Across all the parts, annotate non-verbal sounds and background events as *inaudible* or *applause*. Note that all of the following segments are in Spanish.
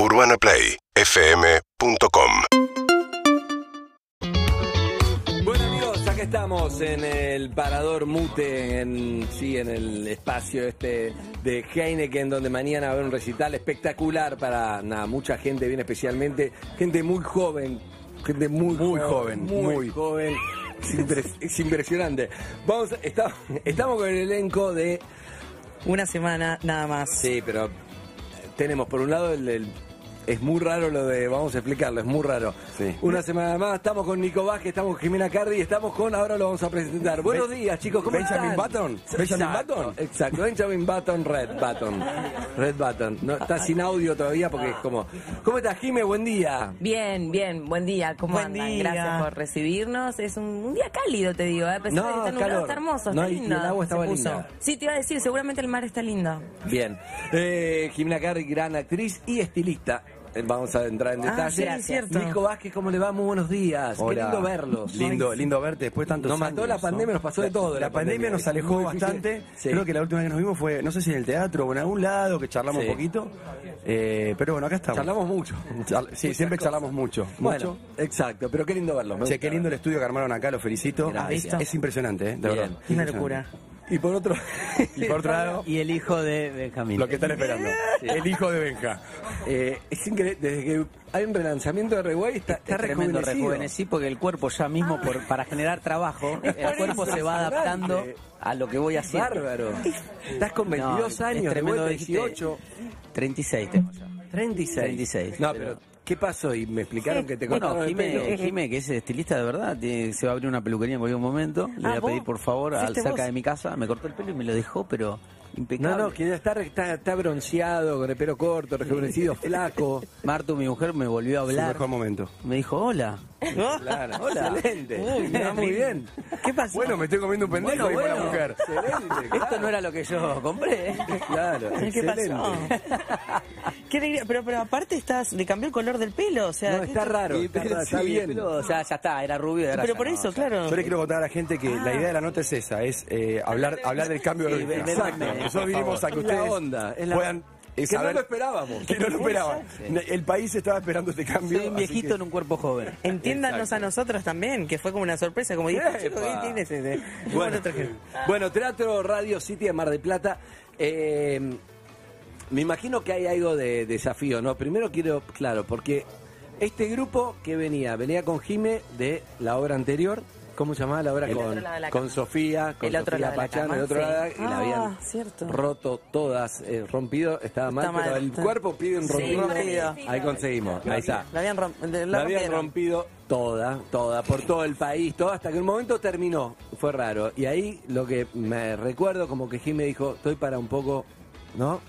UrbanaPlayFM.com Bueno amigos, acá estamos en el Parador Mute, en, sí, en el espacio este de Heineken, donde mañana va a haber un recital espectacular para nada, mucha gente, bien especialmente, gente muy joven, gente muy, Muy joven, muy, muy. joven. Es, impres- es impresionante. Vamos, está- estamos con el elenco de Una semana nada más. Sí, pero tenemos por un lado el, el- es muy raro lo de, vamos a explicarlo, es muy raro. Sí. Una semana más, estamos con Nico Vázquez, estamos con Jimena Cardi y estamos con, ahora lo vamos a presentar. Buenos días chicos, ¿cómo Benjamin están? Button, Benjamin Exacto, Button. Exacto, Benjamin Button, Red Button. Red Button. No, está sin audio todavía porque es como... ¿Cómo estás Jime? Buen día. Bien, bien, buen día, ¿cómo Buen andan? día. Gracias por recibirnos. Es un, un día cálido, te digo, ¿eh? a pesar No, de que está nublado, calor. está hermoso, No, está y- y lindo. el agua estaba se puso. linda. Sí, te iba a decir, seguramente el mar está lindo. Bien. Eh, Jimena Cardi, gran actriz y estilista. Eh, Vamos a entrar en Ah, detalle. sí, cierto. Nico Vázquez, ¿cómo le va? Muy buenos días. Qué lindo verlos. Lindo, lindo verte después de tantos Nos mató años, la pandemia, nos pasó de todo La, la pandemia, pandemia. nos alejó bastante. Sí. Creo que la última vez que nos vimos fue, no sé si en el teatro o en algún lado, que charlamos Sí. un poquito. Eh, pero bueno, acá estamos. Charlamos mucho. Char- sí, siempre charlamos mucho. Bueno, mucho. exacto, pero qué lindo verlos. Che, qué lindo el estudio que armaron acá, lo felicito. Gracias. Es, es impresionante, ¿eh? De Bien. verdad. Una locura. Y por otro, Y por otro lado, Y el hijo de Benjamín. lo que están esperando. El hijo de Benja. eh, es increíble, desde que hay un relanzamiento de Reway está, está Está tremendo rejuvenecido. rejuvenecí porque el cuerpo ya mismo, por, para generar trabajo, el cuerpo se va adaptando a lo que voy haciendo. Bárbaro. Estás con 22 No, es años, tremendo, vuelta, dijiste, 18, 36 tengo ya. 36. 36. No, pero ¿qué pasó? Y me explicaron que te Bueno, cortaron el pelo. Jime, Jime, que es estilista de verdad, tiene- se va a abrir una peluquería en cualquier momento. Le Ah, voy a ¿vos? pedir, por favor, al, ¿Fuiste cerca vos? de mi casa. Me cortó el pelo y me lo dejó, pero impecable. No, no, que está, está, está bronceado, con el pelo corto, rejuvenecido, *laughs* flaco. Martu, mi mujer, me volvió a Su hablar. mejor momento. Me dijo, hola. Claro, *laughs* Hola. excelente. Uy, muy bien. ¿Qué pasó? Bueno, me estoy comiendo un pendejo Bueno, y para la bueno. mujer. Excelente, claro. Esto no era lo que yo compré. Claro, ¿Qué excelente. pasó? ¿Qué alegría. Pero, pero aparte estás, le cambió el color del pelo, o sea. No, ¿qué- está raro, está, raro, está sí, bien. pero, o sea, ya está, era rubio. Pero ya por no, eso, ya- claro. Yo le quiero contar a la gente que la idea de la nota es esa, es eh, hablar, hablar del cambio de Exacto. Nosotros vinimos a que ustedes onda, la- puedan Que no saber lo esperábamos. que no lo esperaban. El país estaba esperando este cambio. Soy un viejito que- en un cuerpo joven. Entiéndanos Exacto. a nosotros también, que fue como una sorpresa, como dije, Epa. chico, ¿qué tienes ese? Bueno, bueno, Teatro Radio City de Mar del Plata. Eh, me imagino que hay algo de desafío, ¿no? Primero quiero, claro, porque este grupo que venía, venía con Jime de la obra anterior. ¿Cómo se llamaba la obra? El con, otro lado de la con cama. Sofía, con El otro Sofía Pachano, el otro sí. lado, y la Ah, habían cierto. roto todas, eh, rompido, estaba mal, Está pero mal, el está. cuerpo pide un Sí, rompido. Ahí conseguimos, ahí está. La habían, la La habían rompido toda, toda, por todo el país, todo, hasta que un momento terminó. Fue raro. Y ahí lo que me recuerdo, como que Jim me dijo, estoy para un poco, ¿no?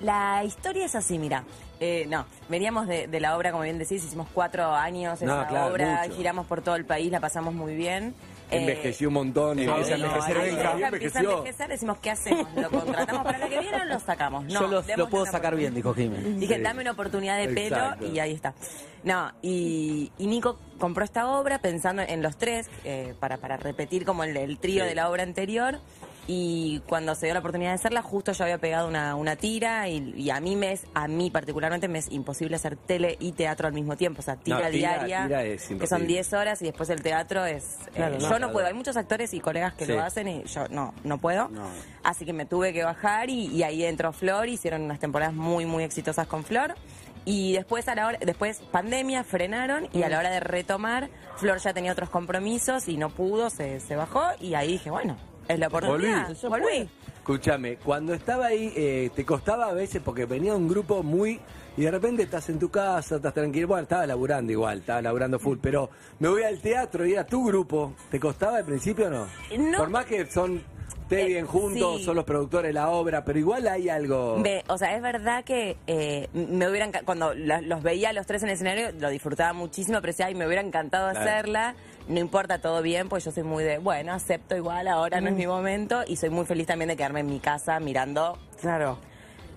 La historia es así, mira. Eh, no, veníamos de, de la obra, como bien decís, hicimos cuatro años No, esa claro, obra, mucho. giramos por todo el país, la pasamos muy bien. Eh, Envejeció un montón. y no, empieza a no, envejecer ahí Benja, Benja y empieza a envejecer, decimos, ¿qué hacemos? ¿Lo contratamos para la que viene o lo sacamos? No, Yo lo, puedo sacar bien, dijo Jiménez. Dije, dame una oportunidad de pelo Exacto. y ahí está. No, y, y Nico compró esta obra pensando en los tres, eh, para, para repetir como el, el trío Sí. de la obra anterior. Y cuando se dio la oportunidad de hacerla, justo yo había pegado una, una tira y, y a mí me es, a mí particularmente me es imposible hacer tele y teatro al mismo tiempo. O sea, tira No, tira- diaria, tira es que son imposible. 10 horas y después el teatro es... eh, Claro, no, yo claro. no puedo, hay muchos actores y colegas que Sí. lo hacen y yo no, no puedo. Así que me tuve que bajar y, y ahí entró Flor, hicieron unas temporadas muy, muy exitosas con Flor. Y después, a la hora, después pandemia, frenaron y a la hora de retomar, Flor ya tenía otros compromisos y no pudo, se, se bajó y ahí dije, bueno, es la oportunidad. Volví. Volví. Escúchame, cuando estaba ahí, eh, te costaba a veces porque venía un grupo muy. Y de repente estás en tu casa, estás tranquilo. Bueno, estaba laburando igual, estaba laburando full, pero me voy al teatro y era tu grupo. ¿Te costaba al principio o no? No. Por más que son. Te Eh, bien juntos, sí. son los productores de la obra, pero igual hay algo. Ve, o sea, es verdad que eh, me hubieran cuando la- los veía los tres en el escenario lo disfrutaba muchísimo, pero decía, ay, me hubiera encantado Claro. hacerla. No importa, todo bien, pues yo soy muy de, bueno, acepto igual, ahora no es mi momento y soy muy feliz también de quedarme en mi casa mirando Claro.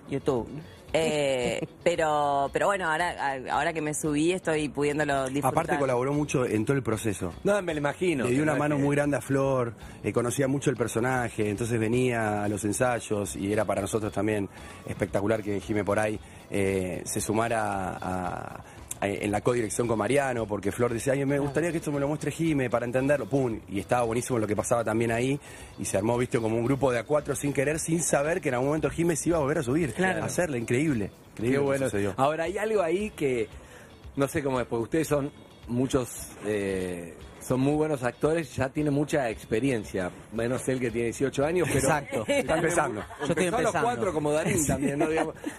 YouTube. Eh, *laughs* pero pero bueno, ahora ahora que me subí estoy pudiéndolo disfrutar. Aparte colaboró mucho en todo el proceso. No, me lo imagino. Le dio una No, mano que- muy grande a Flor, eh, conocía mucho el personaje, entonces venía a los ensayos y era para nosotros también espectacular que Jime por ahí eh, se sumara a, en la codirección con Mariano, porque Flor decía, ay, me gustaría que esto me lo muestre Jime para entenderlo, pum, y estaba buenísimo lo que pasaba también ahí, y se armó, viste, como un grupo de a cuatro sin querer, sin saber que en algún momento Jime se iba a volver a subir, a hacerle, increíble, increíble Qué bueno. Ahora, hay algo ahí que, no sé cómo es, porque ustedes son muchos... Eh, son muy buenos actores, ya tiene mucha experiencia. Menos él que tiene 18 años, pero. Exacto, está empezando. Yo estoy empezando. a los cuatro como Darín también, ¿no?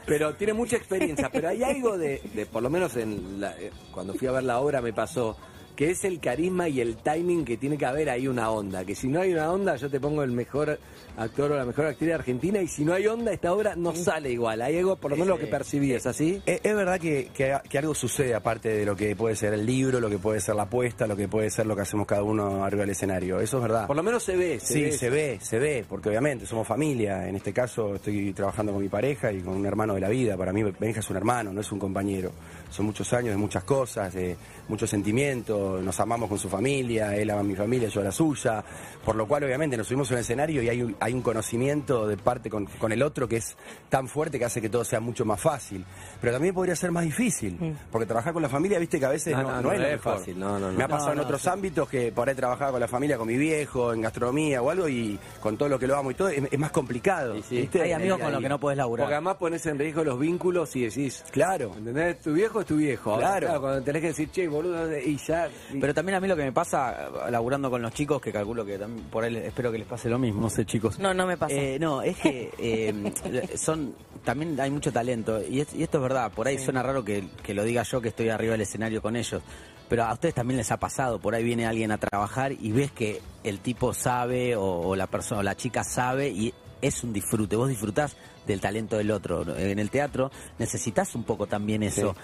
pero tiene mucha experiencia. Pero hay algo de, de por lo menos en la, eh, cuando fui a ver la obra me pasó que es el carisma y el timing que tiene que haber ahí una onda. Que si no hay una onda, yo te pongo el mejor actor o la mejor actriz de Argentina, y si no hay onda, esta obra no sale igual. Hay algo, por lo menos lo que percibí, ¿es así? Es, verdad que, que, algo sucede, aparte de lo que puede ser el libro, lo que puede ser la apuesta, lo que puede ser lo que hacemos cada uno arriba del escenario. Eso es verdad. Por lo menos se ve. Se sí, se ve, se ve, porque obviamente somos familia. En este caso estoy trabajando con mi pareja y con un hermano de la vida. Para mí Benja es un hermano, no es un compañero. Son muchos años de muchas cosas, de muchos sentimientos, nos amamos con su familia, él ama a mi familia, yo a la suya, por lo cual obviamente nos subimos a un escenario y hay un, hay un conocimiento de parte con, el otro que es tan fuerte que hace que todo sea mucho más fácil. Pero también podría ser más difícil, porque trabajar con la familia, viste que a veces no, es, fácil. Me ha pasado en otros ámbitos que por ahí trabajaba con la familia, con mi viejo, en gastronomía o algo, y con todo lo que lo amo y todo, es, más complicado. Hay amigos con los que no puedes laburar. Porque además pones en riesgo los vínculos y decís, claro, ¿entendés? Tu viejo es tu viejo. Claro. cuando tenés que decir, che, boludo, y ya. Pero también a mí lo que me pasa, laburando con los chicos, que calculo que también por ahí espero que les pase lo mismo, no sé, chicos. No, no me pasa. Eh, no, es que eh, *laughs* son. También hay mucho talento. Y, esto es verdad, por ahí suena raro que, lo diga yo que estoy arriba del escenario con ellos. Pero a ustedes también les ha pasado, por ahí viene alguien a trabajar y ves que el tipo sabe o, o la persona o la chica sabe y es un disfrute. Vos disfrutás del talento del otro. En el teatro necesitas un poco también eso.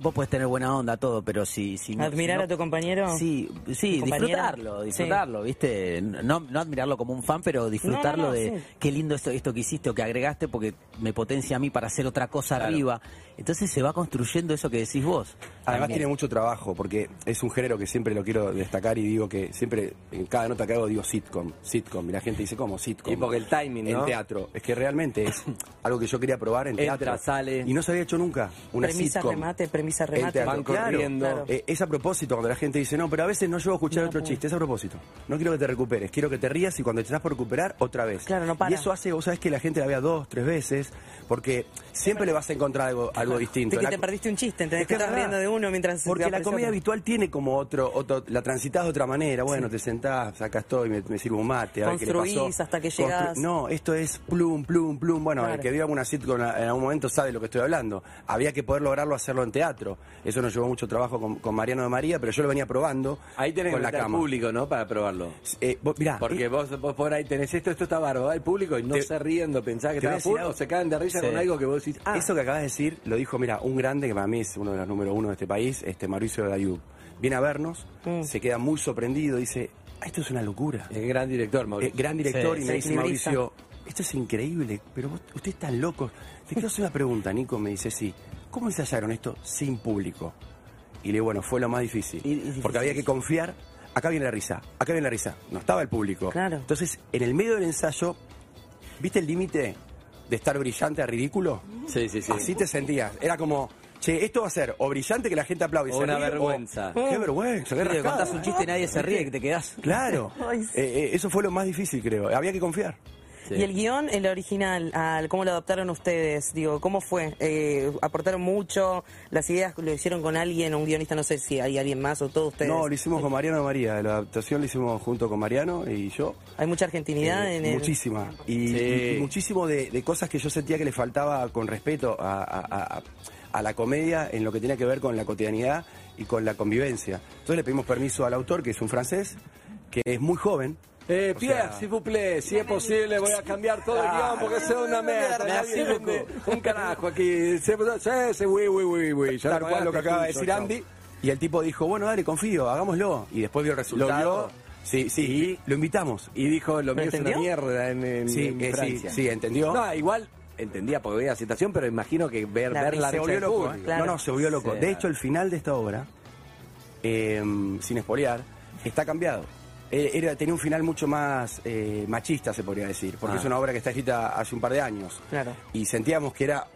Vos puedes tener buena onda, todo, pero si... si ¿Admirar a tu compañero? Sí, sí disfrutarlo, disfrutarlo, ¿viste? No, no admirarlo como un fan, pero disfrutarlo de qué lindo esto, esto que hiciste o que agregaste porque me potencia a mí para hacer otra cosa arriba. Entonces se va construyendo eso que decís vos. Además tiene mucho trabajo, porque es un género que siempre lo quiero destacar y digo que siempre, en cada nota que hago digo sitcom, sitcom, y la gente dice, ¿cómo? Sitcom. Y porque el timing, En teatro. Es que realmente es algo que yo quería probar en teatro. sale. Y no se había hecho nunca una premisa remate, premisa remate. Van corriendo. Eh, es a propósito cuando la gente dice, no, pero a veces no llevo a escuchar otro chiste, es a propósito. No quiero que te recuperes, quiero que te rías y cuando te estás por recuperar, otra vez. Claro, no para. Y eso hace, vos sabés que la gente la vea dos, tres veces, porque siempre le vas a encontrar algo, algo distinto. que te perdiste un chiste, entonces que estás riendo de uno mientras... Porque la comedia habitual tiene como otro, otro, la transitas de otra manera, bueno, te sentás, acá estoy, me, me sirvo un mate, a ver qué le pasó. hasta que llegas. no, esto es plum, plum, plum, bueno, el que viva una sitcom en algún momento sabe de lo que estoy hablando. Había que poder lograrlo hacerlo en teatro. Eso nos llevó mucho trabajo con, Mariano de María, pero yo lo venía probando. Ahí tenés con la cama. público, ¿no? Para probarlo. Eh, mirá, Porque vos, por ahí tenés esto, esto está bárbaro, el público y no se riendo, pensás que está full, o se caen de risa con algo que vos decís, ah. Eso que acabas de decir lo dijo, mira, un grande que para mí es uno de los número uno de este país, este Mauricio Dayub. Viene a vernos, mm. se queda muy sorprendido, dice, ah, esto es una locura. Es gran director, Mauricio. Eh, gran director y me dice Mauricio, esto es increíble, pero vos, ustedes están locos. Te quiero hacer una pregunta, Nico, me dice, sí. ¿Cómo ensayaron esto sin público? Y le digo, bueno, fue lo más difícil. porque había que confiar. Acá viene la risa, acá viene la risa. No estaba el público. Claro. Entonces, en el medio del ensayo, ¿viste el límite de estar brillante a ridículo? Sí, sí, sí. Así te sentías. Era como, che, esto va a ser o brillante que la gente aplaude. O una vergüenza. qué vergüenza, qué Te contás un chiste y nadie se ríe, que te quedás. Claro. *laughs* Eh, eh, eso fue lo más difícil, creo. Había que confiar. Y el guion, el original, al ¿cómo lo adaptaron ustedes? Digo, ¿cómo fue? Eh, ¿Aportaron mucho? ¿Las ideas lo hicieron con alguien, un guionista? No sé si hay alguien más o todos ustedes. No, lo hicimos con Mariano María. La adaptación lo hicimos junto con Mariano y yo. ¿Hay mucha argentinidad eh, en el...? Muchísima. Y, muchísimo de, cosas que yo sentía que le faltaba con respeto a, a la comedia en lo que tiene que ver con la cotidianidad y con la convivencia. Entonces le pedimos permiso al autor, que es un francés, que es muy joven, eh, Pierre, si vous plaît, si es posible, voy a cambiar todo el guion porque es una mierda. Un carajo aquí. Se, se, se, oui, oui, oui, Tal cual lo que acaba de decir Andy. Y el tipo dijo, bueno, dale, confío, hagámoslo. Y después vio el resultado. Lo vio. Sí, sí, y lo invitamos. Y dijo, lo mío es una mierda en, sí, eh, Sí, sí, entendió. No, igual entendía porque veía la situación, pero imagino que ver, la, verla se volvió loco. No, no, se volvió loco. de hecho, el final de esta obra, eh, sin espolear, está cambiado. Eh, era, tenía un final mucho más eh, machista, se podría decir, porque ah. es una obra que está escrita hace un par de años. Claro. Y sentíamos que era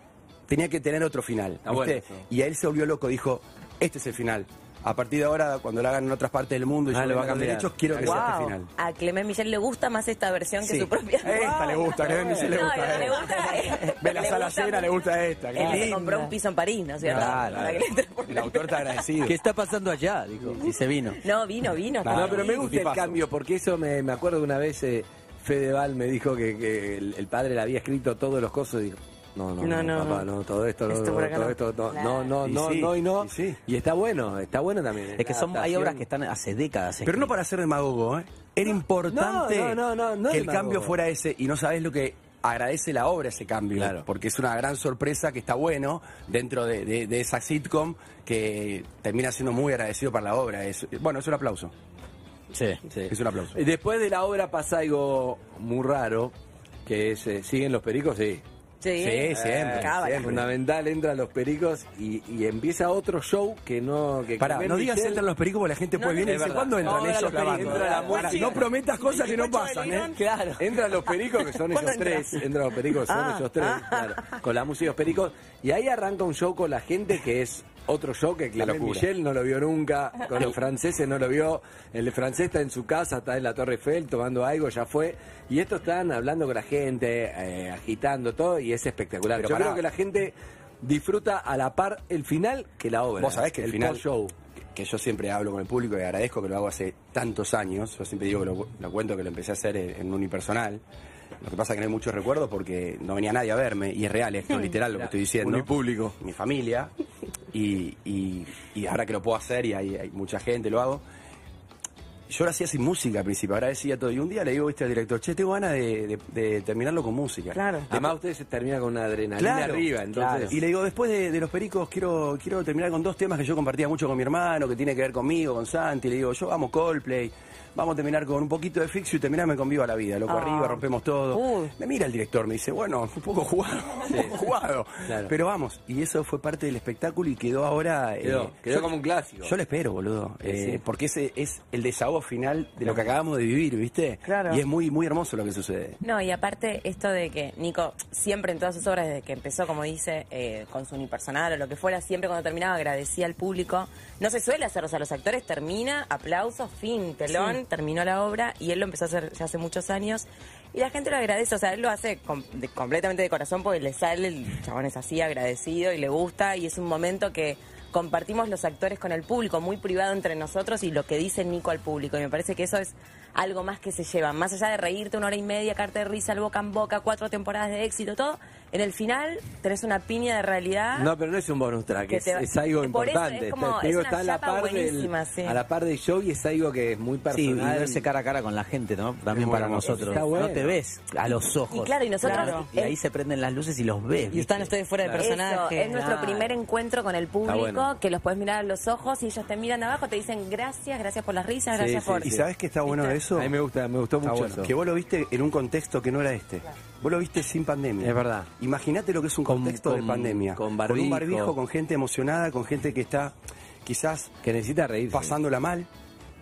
tenía que tener otro final. Está ¿viste? bueno. Y a él se volvió loco, dijo, este es el final. A partir de ahora, cuando lo hagan en otras partes del mundo y Ah, yo le le va a haga cambiar. derechos, quiero que sea este final. A Clement Michel le gusta más esta versión que su propia. Esta le gusta, a Clement Michel le No, gusta. lo que le gusta *laughs* Ve la sala llena, le gusta esta. Él se compró un piso en París, ¿no es cierto? Claro, por El autor está agradecido. ¿Qué está pasando allá? Dijo. Y se vino. No, vino, vino. No, No, pero me gusta el cambio, porque eso me, me acuerdo que una vez eh, Fedeval me dijo que, que el, el padre le había escrito todos los cosas y dijo, no, no, No, no, no, papá, no. todo esto, no, Esto no, por acá todo no. esto, no, Claro. no, no, Y no, sí, no y no. y sí. Y está bueno, está bueno también. Es que son, hay adaptación. obras que están hace décadas. Pero no para ser demagogo, ¿eh? Era importante no, no, no, no que el demagogo. cambio fuera ese y no sabes lo que agradece la obra ese cambio, Claro. porque es una gran sorpresa que está bueno dentro de, de- de esa sitcom que termina siendo muy agradecido para la obra. Es, bueno, es un aplauso. Sí. Sí. Es un aplauso. Y Después de la obra pasa algo muy raro, que es, eh, ¿siguen los pericos? Sí. Sí, Sí, siempre, Cábala. siempre. Fundamental, entran los pericos y, y empieza otro show que no... Que Pará, no digas Michel- entran los pericos porque la gente No, puede no, viene y dice. ¿cuándo entran Ahora ellos los pericos, entra la Pará, música. no prometas cosas que no pasan, ¿eh? Claro. Entran los pericos, que son *laughs* ¿Cuándo ellos tres. Entran los pericos, que son Ah, ellos tres. ah. claro, con la música de los pericos. Y ahí arranca un show con la gente que es otro show que Clement. Michel no lo vio nunca. Con los *laughs* franceses no lo vio. El francés está en su casa, está en la Torre Eiffel tomando algo, ya fue. Y estos están hablando con la gente, eh, agitando todo, y es espectacular. Pero Yo pará. creo que la gente disfruta a la par el final que la obra. Vos sabés que el, final show. que yo siempre hablo con el público y agradezco que lo hago hace tantos años. Yo siempre digo que lo, lo cuento que lo empecé a hacer en, en unipersonal. Lo que pasa es que no hay muchos recuerdos porque no venía nadie a verme y es real, es no *laughs* literal lo que estoy diciendo. Unipúblico. Mi familia y, y- y ahora que lo puedo hacer y hay, hay mucha gente, lo hago. Yo lo hacía sin música al principio, ahora decía todo. Y un día le digo, viste, al director, che, tengo ganas de, de- de terminarlo con música. Claro. Además, ustedes se terminan con una adrenalina Claro, arriba, entonces. claro. Y le digo, después de, de los pericos, quiero, quiero terminar con dos temas que yo compartía mucho con mi hermano, que tiene que ver conmigo, con Santi. Le digo, yo vamos Coldplay, vamos a terminar con un poquito de Fixio y terminarme con Viva la Vida. Loco, Ah. arriba, rompemos todo. Uy. Me mira el director, me dice, bueno, un poco jugado, *laughs* un poco jugado. Claro. Pero vamos, y eso fue parte del espectáculo y quedó ahora... Quedó, eh, quedó yo- como un clásico. Yo lo espero, boludo. eh, sí. Porque ese es el desahogo final de lo que acabamos de vivir, ¿viste? Claro. Y es muy, muy hermoso lo que sucede. No, y aparte esto de que Nico siempre en todas sus obras, desde que empezó, como dice, eh, con su unipersonal o lo que fuera, siempre cuando terminaba agradecía al público. No se suele hacer, o sea, los actores termina, aplausos, fin, telón, terminó la obra y él lo empezó a hacer ya hace muchos años. Y la gente lo agradece, o sea, él lo hace completamente de corazón porque le sale, el chabón es así, agradecido y le gusta y es un momento que compartimos los actores con el público, muy privado entre nosotros y lo que dice Nico al público. Y me parece que eso es algo más que se lleva. Más allá de reírte una hora y media, carta de risa, el boca en boca, cuatro temporadas de éxito, todo, en el final tenés una piña de realidad. No, pero no es un bonus track, Que es, te es algo Por eso importante. es como- Te digo, es una está a la, par del, buenísima, sí. a la par del show y es algo que es muy Sí, y personal. verse cara a cara con la gente, ¿no? También muy para nosotros. Está bueno. No te ves a los ojos. Y claro, y nosotros- Claro. Y ahí se prenden las luces y los ves. Y están ustedes fuera de personaje. Eso, es nuestro Claro. primer encuentro con el público, bueno. que los puedes mirar a los ojos y ellos te miran abajo, te dicen gracias, gracias por las risas, Sí, gracias sí, por... ¿Y sabes qué está bueno de eso? A mí me gusta, me gustó mucho bueno. eso. Que vos lo viste en un contexto que no era este. Vos lo viste sin pandemia. Es verdad. Imagínate lo que es un Con- contexto de con- pandemia. con un barbijo. barbijo, con gente emocionada, con gente que está quizás Que necesita reírse. pasándola mal,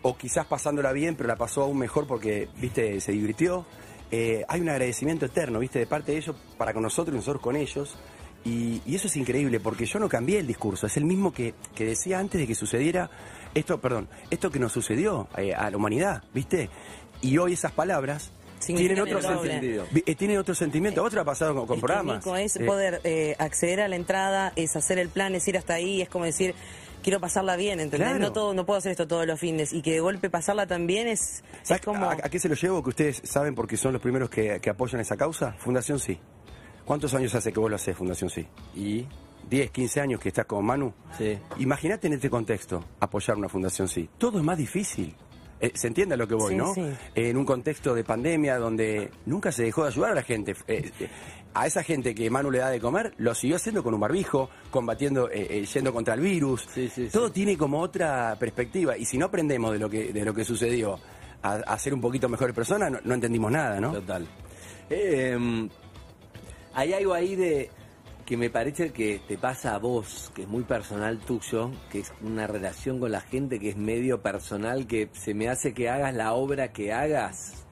o quizás pasándola bien, pero la pasó aún mejor porque, viste, se divirtió. Eh, hay un agradecimiento eterno, viste, de parte de ellos para con nosotros y nosotros con ellos. Y, y eso es increíble, porque yo no cambié el discurso, es el mismo que, que decía antes de que sucediera esto, perdón, esto que nos sucedió eh, a la humanidad, ¿viste? Y hoy esas palabras tienen otro sentido. Eh, tienen otro sentimiento. Vos te lo ha pasado con, con Es que, programas. Nico, es Eh, poder eh, acceder a la entrada, es hacer el plan, es ir hasta ahí, es como decir, quiero pasarla bien, ¿entendés? Claro. No, todo, no puedo hacer esto todos los fines y que de golpe pasarla también es, es ¿Sabes como... a, a qué se lo llevo? Que ustedes saben porque son los primeros que, que apoyan esa causa. Fundación Sí. ¿Cuántos años hace que vos lo hacés, Fundación Sí? Y, 10, 15 años que estás con Manu. sí. Imagínate en este contexto apoyar una Fundación Sí. Todo es más difícil. Eh, se entiende a lo que voy, Sí, ¿no? sí. Eh, en un contexto de pandemia donde nunca se dejó de ayudar a la gente. Eh, eh, a esa gente que Manu le da de comer, lo siguió haciendo con un barbijo, combatiendo, yendo contra el virus. Sí, Todo tiene como otra perspectiva. Y si no aprendemos de lo que, de lo que sucedió a, a ser un poquito mejores personas, no, no entendimos nada, ¿no? Total. Hay algo ahí de que me parece que te pasa a vos, que es muy personal tuyo, que es una relación con la gente que es medio personal, que se me hace que hagas la obra que hagas,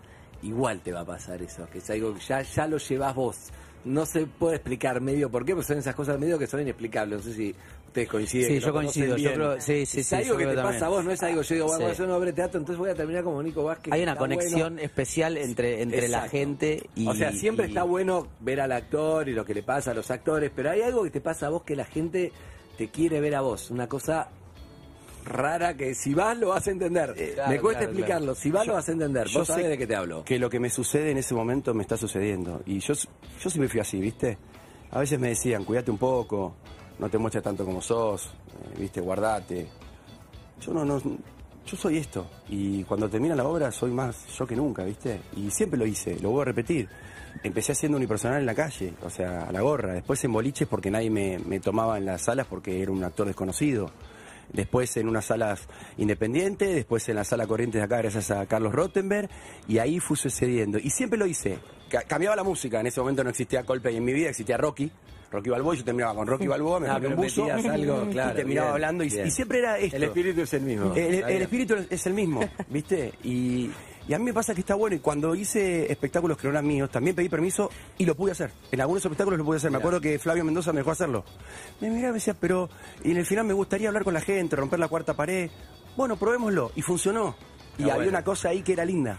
igual te va a pasar eso, que es algo que ya, ya lo llevas vos. no se puede explicar medio por qué, porque son esas cosas medio que son inexplicables. No sé si ustedes coinciden. Sí, que yo coincido, yo creo- sí, sí, es sí, algo yo que te también. pasa a vos, no es algo yo digo, bueno, Sí. una obra de teatro, entonces voy a terminar como Nico Vázquez. Hay una conexión bueno. especial entre, entre la gente y... O sea, siempre y- está bueno ver al actor y lo que le pasa a los actores, pero hay algo que te pasa a vos que la gente te quiere ver a vos. Una cosa rara que si vas lo vas a entender. Eh, claro, Me cuesta claro, explicarlo. Si vas lo vas a entender. Yo Vos sabés de qué te hablo. Que lo que me sucede en ese momento me está sucediendo. Y yo, yo siempre fui así, ¿viste? A veces me decían, cuídate un poco, no te muestres tanto como sos, eh, ¿viste? Guardate. Yo no, no, yo soy esto. Y cuando termina la obra soy más yo que nunca, ¿viste? Y siempre lo hice, lo voy a repetir. Empecé haciendo unipersonal en la calle, o sea, a la gorra. Después en boliches porque nadie me, me tomaba en las salas porque era un actor desconocido. Después en unas salas independientes, después en la sala corriente de acá gracias a Carlos Rottenberg. Y ahí fui sucediendo. Y siempre lo hice. Ca- cambiaba la música. En ese momento no existía Coldplay en mi vida, existía Rocky. Rocky Balboa, yo terminaba con Rocky Balboa, me *laughs* Ah, ponía un buzo *laughs* algo, claro, y terminaba bien, hablando. Y, siempre era esto. El espíritu es el mismo. El, espíritu es el mismo, ¿viste? Y, y a mí me pasa que está bueno. Y cuando hice espectáculos que no eran míos, también pedí permiso y lo pude hacer. En algunos espectáculos lo pude hacer. Me acuerdo que Flavio Mendoza me dejó hacerlo. Me miraba y me decía, pero y en el final me gustaría hablar con la gente, romper la cuarta pared. Bueno, probémoslo. Y funcionó. Y había bueno. una cosa ahí que era linda.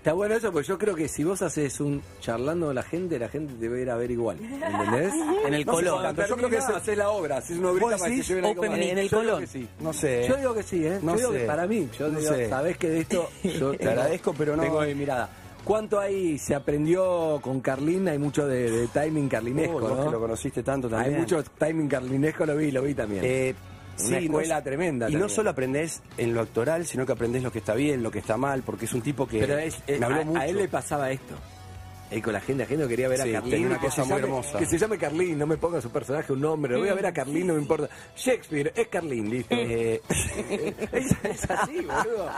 Está bueno eso, porque yo creo que si vos haces un charlando con la gente, la gente te va a ir a ver igual. ¿Entendés? *laughs* En el No sé cuándo Yo creo que Termina- haces la obra, haces una obrita ¿Vos para que decís lleven algo open mic en el Colón? que sí. No sé. Yo digo que sí, ¿eh? No yo digo sé. que para mí, yo No digo, sé. sabés que de esto *laughs* yo Te agradezco, pero no- Tengo mi mirada. ¿Cuánto ahí se aprendió con Carlín? Hay mucho de, de timing carlinesco, Oh, vos ¿no? que lo conociste tanto también. Hay mucho timing carlinesco, lo vi, lo vi también. Eh, Una sí, escuela no- tremenda Y no solo aprendés en lo actoral, sino que aprendés lo que está bien, lo que está mal, porque es un tipo que Pero es, es- me habló a, mucho. a él le pasaba esto. Él con la gente, la gente no quería ver Sí, a Carlín. una que cosa se muy llame- hermosa. Que se llame Carlín, no me ponga su personaje un nombre. Lo voy a ver a Carlín, no me importa. Shakespeare, es Carlín, listo. Eh, *laughs* es, es así, boludo.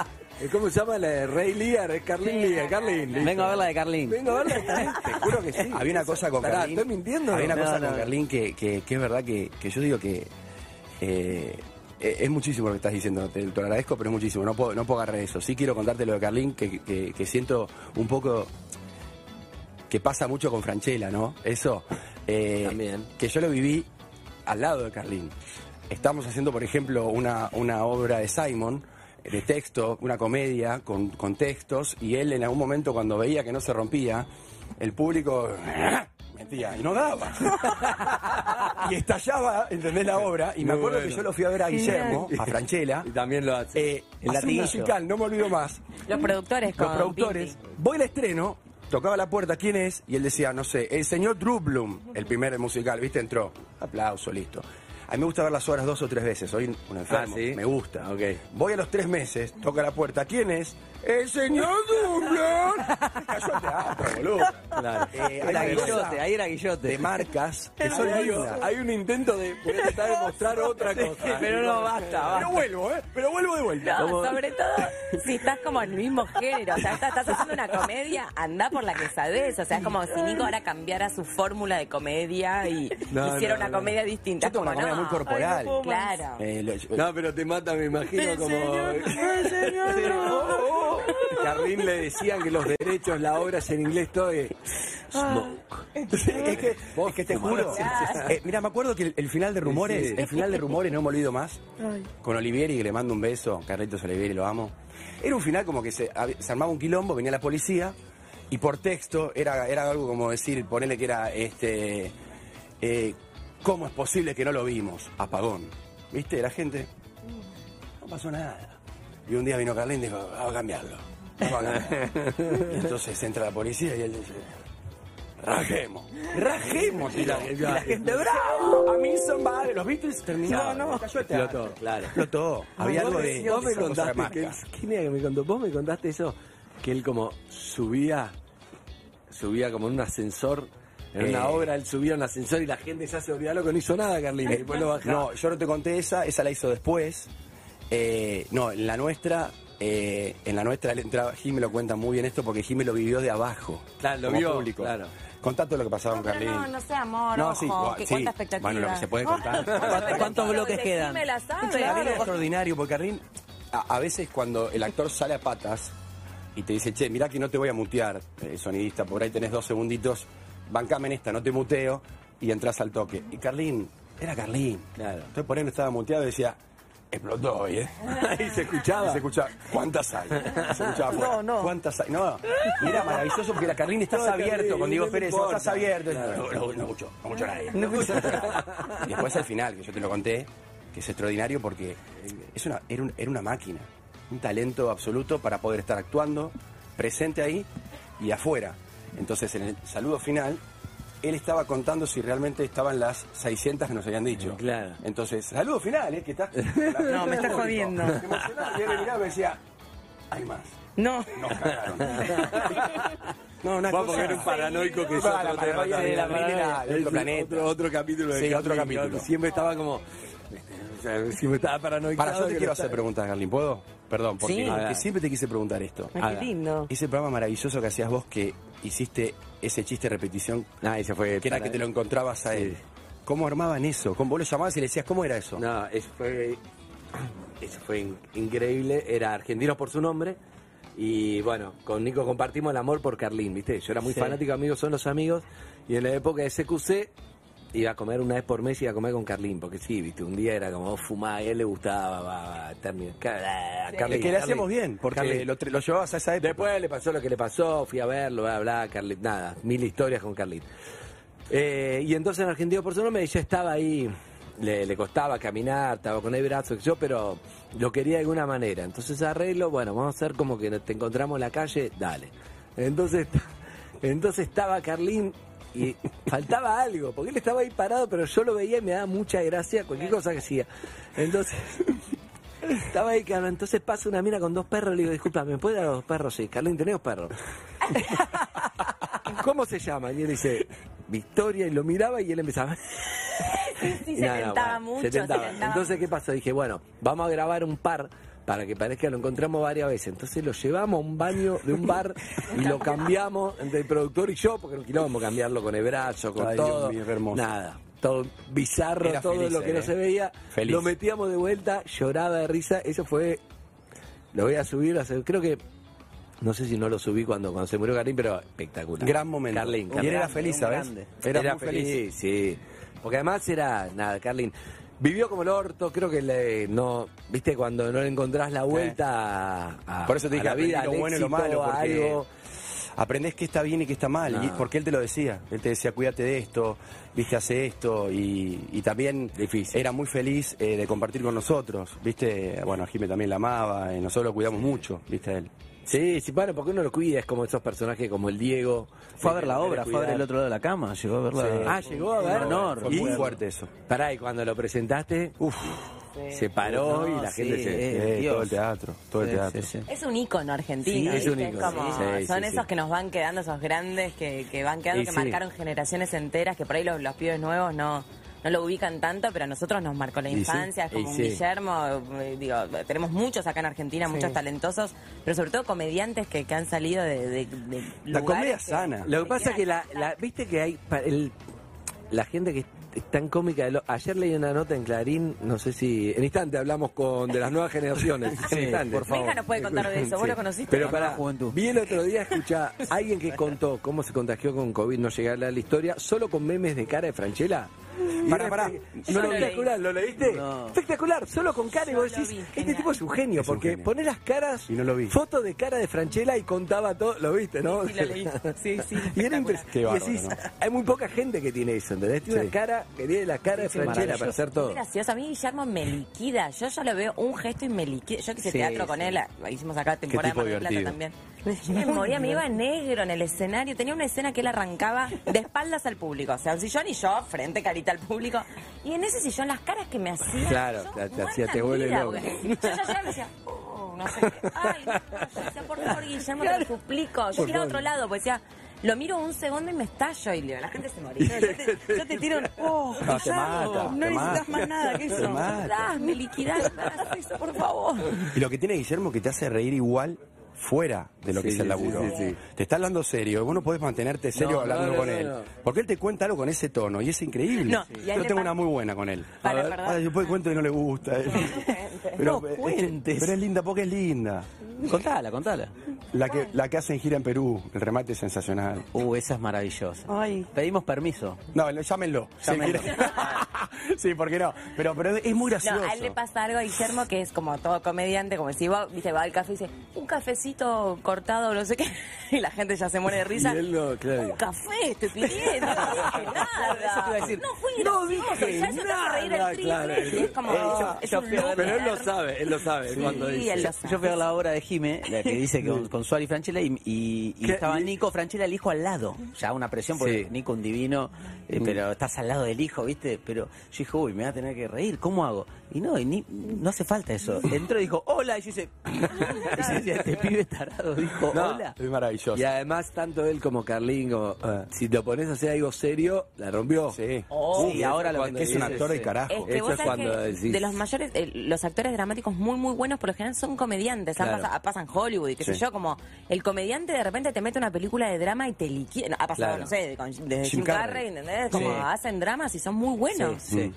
Eh, ¿Cómo se llama la de Rey Lear? Es Carlín Lear, Carlín. listo. Vengo a ver la de Carlín. Vengo a verla de Carlín, te juro que sí. había una cosa con Carlín. ¿Estoy mintiendo? Había una No, cosa no, con no. Carlín que, que, que es verdad que, que yo digo que eh, es muchísimo lo que estás diciendo. Te, te lo agradezco, pero es muchísimo. No puedo, no puedo agarrar eso. Sí quiero contarte lo de Carlín, que, que, que siento un poco que pasa mucho con Franchella, ¿no? Eso. eh, También. Que yo lo viví al lado de Carlín. Estamos haciendo, por ejemplo, una, una obra de Simon, de texto, una comedia con, con textos, y él en algún momento cuando veía que no se rompía, el público metía y no daba. *laughs* y estallaba, ¿entendés la obra? Y me Muy acuerdo bueno. que yo lo fui a ver a Guillermo, a Franchella. Y también lo hace. Eh, El un latiguillo. musical, no me olvido más. Los productores Los con productores, voy al estreno, tocaba la puerta, ¿quién es? Y él decía, no sé, el señor Drew Bloom, el primer musical, ¿viste? Entró, aplauso, listo. A mí me gusta ver las obras dos o tres veces, soy un enfermo, Ah, ¿sí? me gusta. Ok. Voy a los tres meses, toca la puerta, ¿quién es? El señor Bloom. Cayó teatro, boludo. Claro. Eh, Era una Guillote, ahí era Guillote. de marcas que son Hay, lindas. hay un intento de voy a tratar de mostrar *laughs* otra cosa. Pero no, basta, Pero basta. vuelvo, ¿eh? Pero vuelvo de vuelta. No, Como- sobre todo si estás como en el mismo género, o sea, estás, estás haciendo una comedia, anda por la que sabes, o sea, es como si Nico ahora cambiara su fórmula de comedia y No, hiciera no, una no. comedia distinta. Yo tengo una como, comedia no. muy corporal. Claro. Eh, lo- No, pero te mata, me imagino, como... *laughs* Carlín le decían que los derechos, la obra es en inglés todo es... Smoke. *laughs* es que, es que te juro. *laughs* Eh, mira, me acuerdo que el, el final de Rumores, Sí. el final de Rumores, no me olvido más, con Olivieri, que le mando un beso, Carlitos Olivieri, lo amo. Era un final como que se, armaba un quilombo, venía la policía, y por texto era, era algo como decir, ponerle que era, este, eh, ¿cómo es posible que no lo vimos? Apagón. ¿Viste? La gente, no pasó nada. Y un día vino Carlín y dijo, vamos a cambiarlo. Vamos a cambiarlo. y entonces entra la policía y él dice, rajemos, rajemos. Y la, y la gente, bravo, a mí son vale. Los Beatles terminaron. No, no, cayó el. Explotó, claro. Explotó. Había algo de... Vos me contaste que... marca. ¿Quién era que me contó? Vos me contaste eso, que él como subía, subía como en un ascensor, en Eh. una obra, él subía en un ascensor y la gente ya se olvidó que no hizo nada, después lo bajaba. No, yo no te conté esa, esa la hizo después. Eh, no, en la nuestra, eh, en la nuestra él entraba, Jimmy lo cuenta muy bien esto porque Jimmy lo vivió de abajo. Claro, lo como vio, público. claro. Contá todo lo que pasaba No, con Carlín. no, no sé, amor, No, ojo, sí, que sí. cuánta expectativa. Bueno, lo que se puede contar. *laughs* ¿Cuántos- ¿Cuántos bloques quedan? la sabe. Carlín es extraordinario porque Carlín, a, a veces cuando el actor sale a patas y te dice, che, mirá que no te voy a mutear, eh, sonidista, por ahí tenés dos segunditos, bancame en esta, no te muteo, y entras al toque. Y Carlín, era Carlín. Claro. Entonces por ahí no estaba muteado y decía, explotó hoy, ¿eh? *laughs* y se escuchaba. Y se escuchaba, ¿cuántas hay? Se escuchaba No, no. ¿Cuántas hay? No, y era maravilloso porque la Carlín estás No, abierto Carlín, con Diego no Pérez, no estás abierto. No, no, no escucho, no escucho a *laughs* nadie. Y después al final, que yo te lo conté, que es extraordinario porque es una, era, un- era una máquina, un talento absoluto para poder estar actuando, presente ahí y afuera. Entonces, en el saludo final, él estaba contando si realmente estaban las 600 que nos habían dicho. Claro. Entonces, saludo final, ¿eh? Que está, No, me estás jodiendo. Me emocionaba, y él me miraba y me decía, hay más. No. Nos cagaron. *laughs* No, una Vos cosa- porque era un paranoico que es Ah, otro la tema de la paranoia de otro planeta. Otro, otro capítulo de Sí, otro capítulo. Siempre estaba como... o sea, siempre estaba paranoico. Para, yo te quiero hacer preguntas, Carlín, ¿puedo? Perdón, porque Sí. porque siempre te quise preguntar esto. Ay, qué lindo. Ese programa maravilloso que hacías vos que hiciste ese chiste de repetición, Ah, ese fue... que era que te lo encontrabas a Sí. él. ¿Cómo armaban eso? ¿Cómo vos lo llamabas y le decías cómo era eso? No, eso fue, eso fue in- increíble. Era Argentinos por su nombre. Y bueno, con Nico compartimos el amor por Carlín, ¿viste? Yo era muy Sí. fanático, amigos son los amigos. Y en la época de SQC iba a comer una vez por mes, iba a comer con Carlín. Porque sí, ¿viste? Un día era como oh, fumar, a él le gustaba, va, Es Carlín, que le Carlín, hacíamos bien, porque Carlín. lo, lo llevabas a esa época. Después le pasó lo que le pasó, fui a verlo, bla, bla, Carlit, nada, mil historias con Carlit. Eh, y entonces en Argentino por su nombre ya estaba ahí, le, le costaba caminar, estaba con el brazo, yo, pero lo quería de alguna manera. Entonces arreglo, bueno, vamos a hacer como que te encontramos en la calle, dale. Entonces, *laughs* entonces estaba Carlín y faltaba algo, porque él estaba ahí parado, pero yo lo veía y me daba mucha gracia cualquier cosa que hacía. Entonces, estaba ahí, Carlín, entonces pasa una mina con dos perros, le digo, disculpa, ¿me puede dar los dos perros? Sí, Carlín, tenemos perros. *laughs* ¿Cómo se llama? Y él dice, Victoria, y lo miraba y él empezaba. Sí, se tentaba mucho, se tentaba. Entonces, ¿qué pasó? Dije, bueno, vamos a grabar un par para que parezca lo encontramos varias veces. Entonces lo llevamos a un baño de un bar *laughs* y lo cambiamos entre el productor y yo, porque no queríamos cambiarlo con el brazo, con Ay, Dios todo. mío, hermoso. Nada. Todo bizarro, Era todo feliz, lo que eh. no se veía. Feliz. Lo metíamos de vuelta, lloraba de risa. Eso fue. Lo voy a subir, creo que. No sé si no lo subí cuando, cuando se murió Carlín, pero espectacular. Gran momento. Carlín, Y Carlín. él era feliz, ¿sabes? Era, Era muy feliz. feliz, sí. Porque además era, nada, Carlin, vivió como el orto, creo que le, no, viste, cuando no le encontrás la vuelta a, a- Por eso te dije, la vida, lo bueno y lo malo, a porque algo. aprendés qué está bien y qué está mal, No. y porque él te lo decía, él te decía, cuídate de esto, viste, hace esto, y, y también Difícil. era muy feliz eh, de compartir con nosotros, viste, bueno, a Jimé también la amaba, y nosotros lo cuidamos mucho, viste, a él. Sí, sí, bueno, porque uno lo cuida, es como esos personajes como el Diego. Fue a ver la obra, fue a ver el otro lado de la cama, llegó a verla. Sí. Ah, llegó a ver. Un honor. Fue muy fuerte eso. Pará, y cuando lo presentaste, uff, se paró No, y la sí, gente se... eh, Eh, todo el teatro, todo el teatro. sí, sí. Es un ícono argentino. Sí, es un ícono, como- sí, son sí, esos sí. que nos van quedando, esos grandes que, que van quedando, Y que sí. marcaron generaciones enteras, que por ahí los, los pibes nuevos no, no lo ubican tanto, pero a nosotros nos marcó la infancia, es como un sí. Guillermo, eh, digo, tenemos muchos acá en Argentina, muchos talentosos, pero sobre todo comediantes que, que han salido de, de, de La comedia que- sana. Lo que pasa es que la, la- viste que hay el- la gente que es tan cómica. de lo- ayer leí una nota en Clarín, no sé si en instante hablamos con de las nuevas *laughs* generaciones. en instante. por favor. Mi hija nos puede contar de eso, vos Sí. lo conociste. Pero Para la juventud. vi el otro día escucha alguien que contó cómo se contagió con COVID, no llegué a la historia, solo con memes de cara de Franchella. Pará, pará. No lo espectacular, ¿lo leíste? No. Espectacular, solo con cara y vos decís, vi, este tipo es un genio, Es un porque genio. pone las caras, Y no lo vi. fotos de cara de Franchella y contaba todo, lo viste, ¿no? Sí, lo leí. Sí, sí, *laughs* Y era espectacular. impres- Qué y bárbaro, decís, ¿no? hay muy poca gente que tiene eso, ¿entendés? Tiene Sí. una cara que tiene la cara de Sí, Franchella para hacer todo. Es gracioso. A mí Guillermo me liquida. Yo ya lo veo un gesto y me liquida. Yo que hice Sí, teatro con sí. él. Hicimos acá temporada de Mar del Plata también. Yo me moría, me iba negro en el escenario. Tenía una escena que él arrancaba de espaldas al público. O sea, un sillón y yo, frente carita al público. Y en ese sillón, las caras que me hacía. Claro, yo te- hacía, te vuelve loco. Yo ya llegaba y me decía, oh, no sé qué. Ay, no, yo decía, por favor, Guillermo, te lo suplico. Yo quiero a otro lado, pues decía. Lo miro un segundo y me estallo y la gente se moría. Yo te, yo te tiro un... Oh, No, te mata, no te necesitas mata. más nada que eso. me liquidás, me eso, por favor. Y lo que tiene Guillermo que te hace reír igual fuera de lo que Sí, es el laburo. sí, sí. Te está hablando serio, vos no podés mantenerte serio No, hablando no, no, con no, él. no. Porque él te cuenta algo con ese tono y es increíble. Yo tengo una muy buena con él. Para, A ver, perdón. ahora después cuento y no le gusta. eh. *laughs* No es que- cuentes. pero es linda porque es linda. Contala, contala. La que, la que hacen gira en Perú, el remate es sensacional. Uh, esa es maravillosa. Ay. Pedimos permiso. No, lo- llámenlo. Llámenlo. *laughs* *laughs* sí, ¿por qué no? Pero, pero es muy gracioso. No, a él le pasa algo a Guillermo que es como todo comediante, como si va, viste, va al café y dice, un cafecito cortado, no sé qué, *laughs* y la gente ya se muere de risa. Y él no, claro. Un café, estoy pidiendo, no dije nada. *laughs* Eso te iba a decir. No fui No gracioso, dije ya se te a reír el claro. y es como, Eh, yo- es yo un Pero él lo sabe, él lo sabe cuando dice. él lo sabe. Yo fui a la obra de Jime, la que dice que con, con Suárez y Franchella, y, y- estaba. Nico Franchella, el hijo al lado. Ya una presión, porque Sí. Nico un divino, eh, pero estás al lado del hijo, ¿viste? Pero yo dije, uy, me voy a tener que reír, ¿cómo hago? Y no, y ni, no hace falta eso. Entró y dijo, hola, y yo hice, *laughs* *laughs* y yo decía, este pibe tarado dijo, No. hola. Es maravilloso. Y además, tanto él como Carlín, como, ah, si te pones a hacer algo serio, la rompió. Sí. Sí, ahora lo que es un actor sí. carajo. Es que Eso vos es sabés cuando que decís- de los mayores, eh, los actores dramáticos muy, muy buenos, por lo general son comediantes. Han Claro. pasa- pasa en Hollywood y qué sé Sí. yo, como el comediante de repente te mete una película de drama y te liquida. Ha pasado, Claro. no sé, de, con- desde Jim Jim Carrey. Carrey, ¿entendés? Como Sí. hacen dramas y son muy buenos. Sí, sí.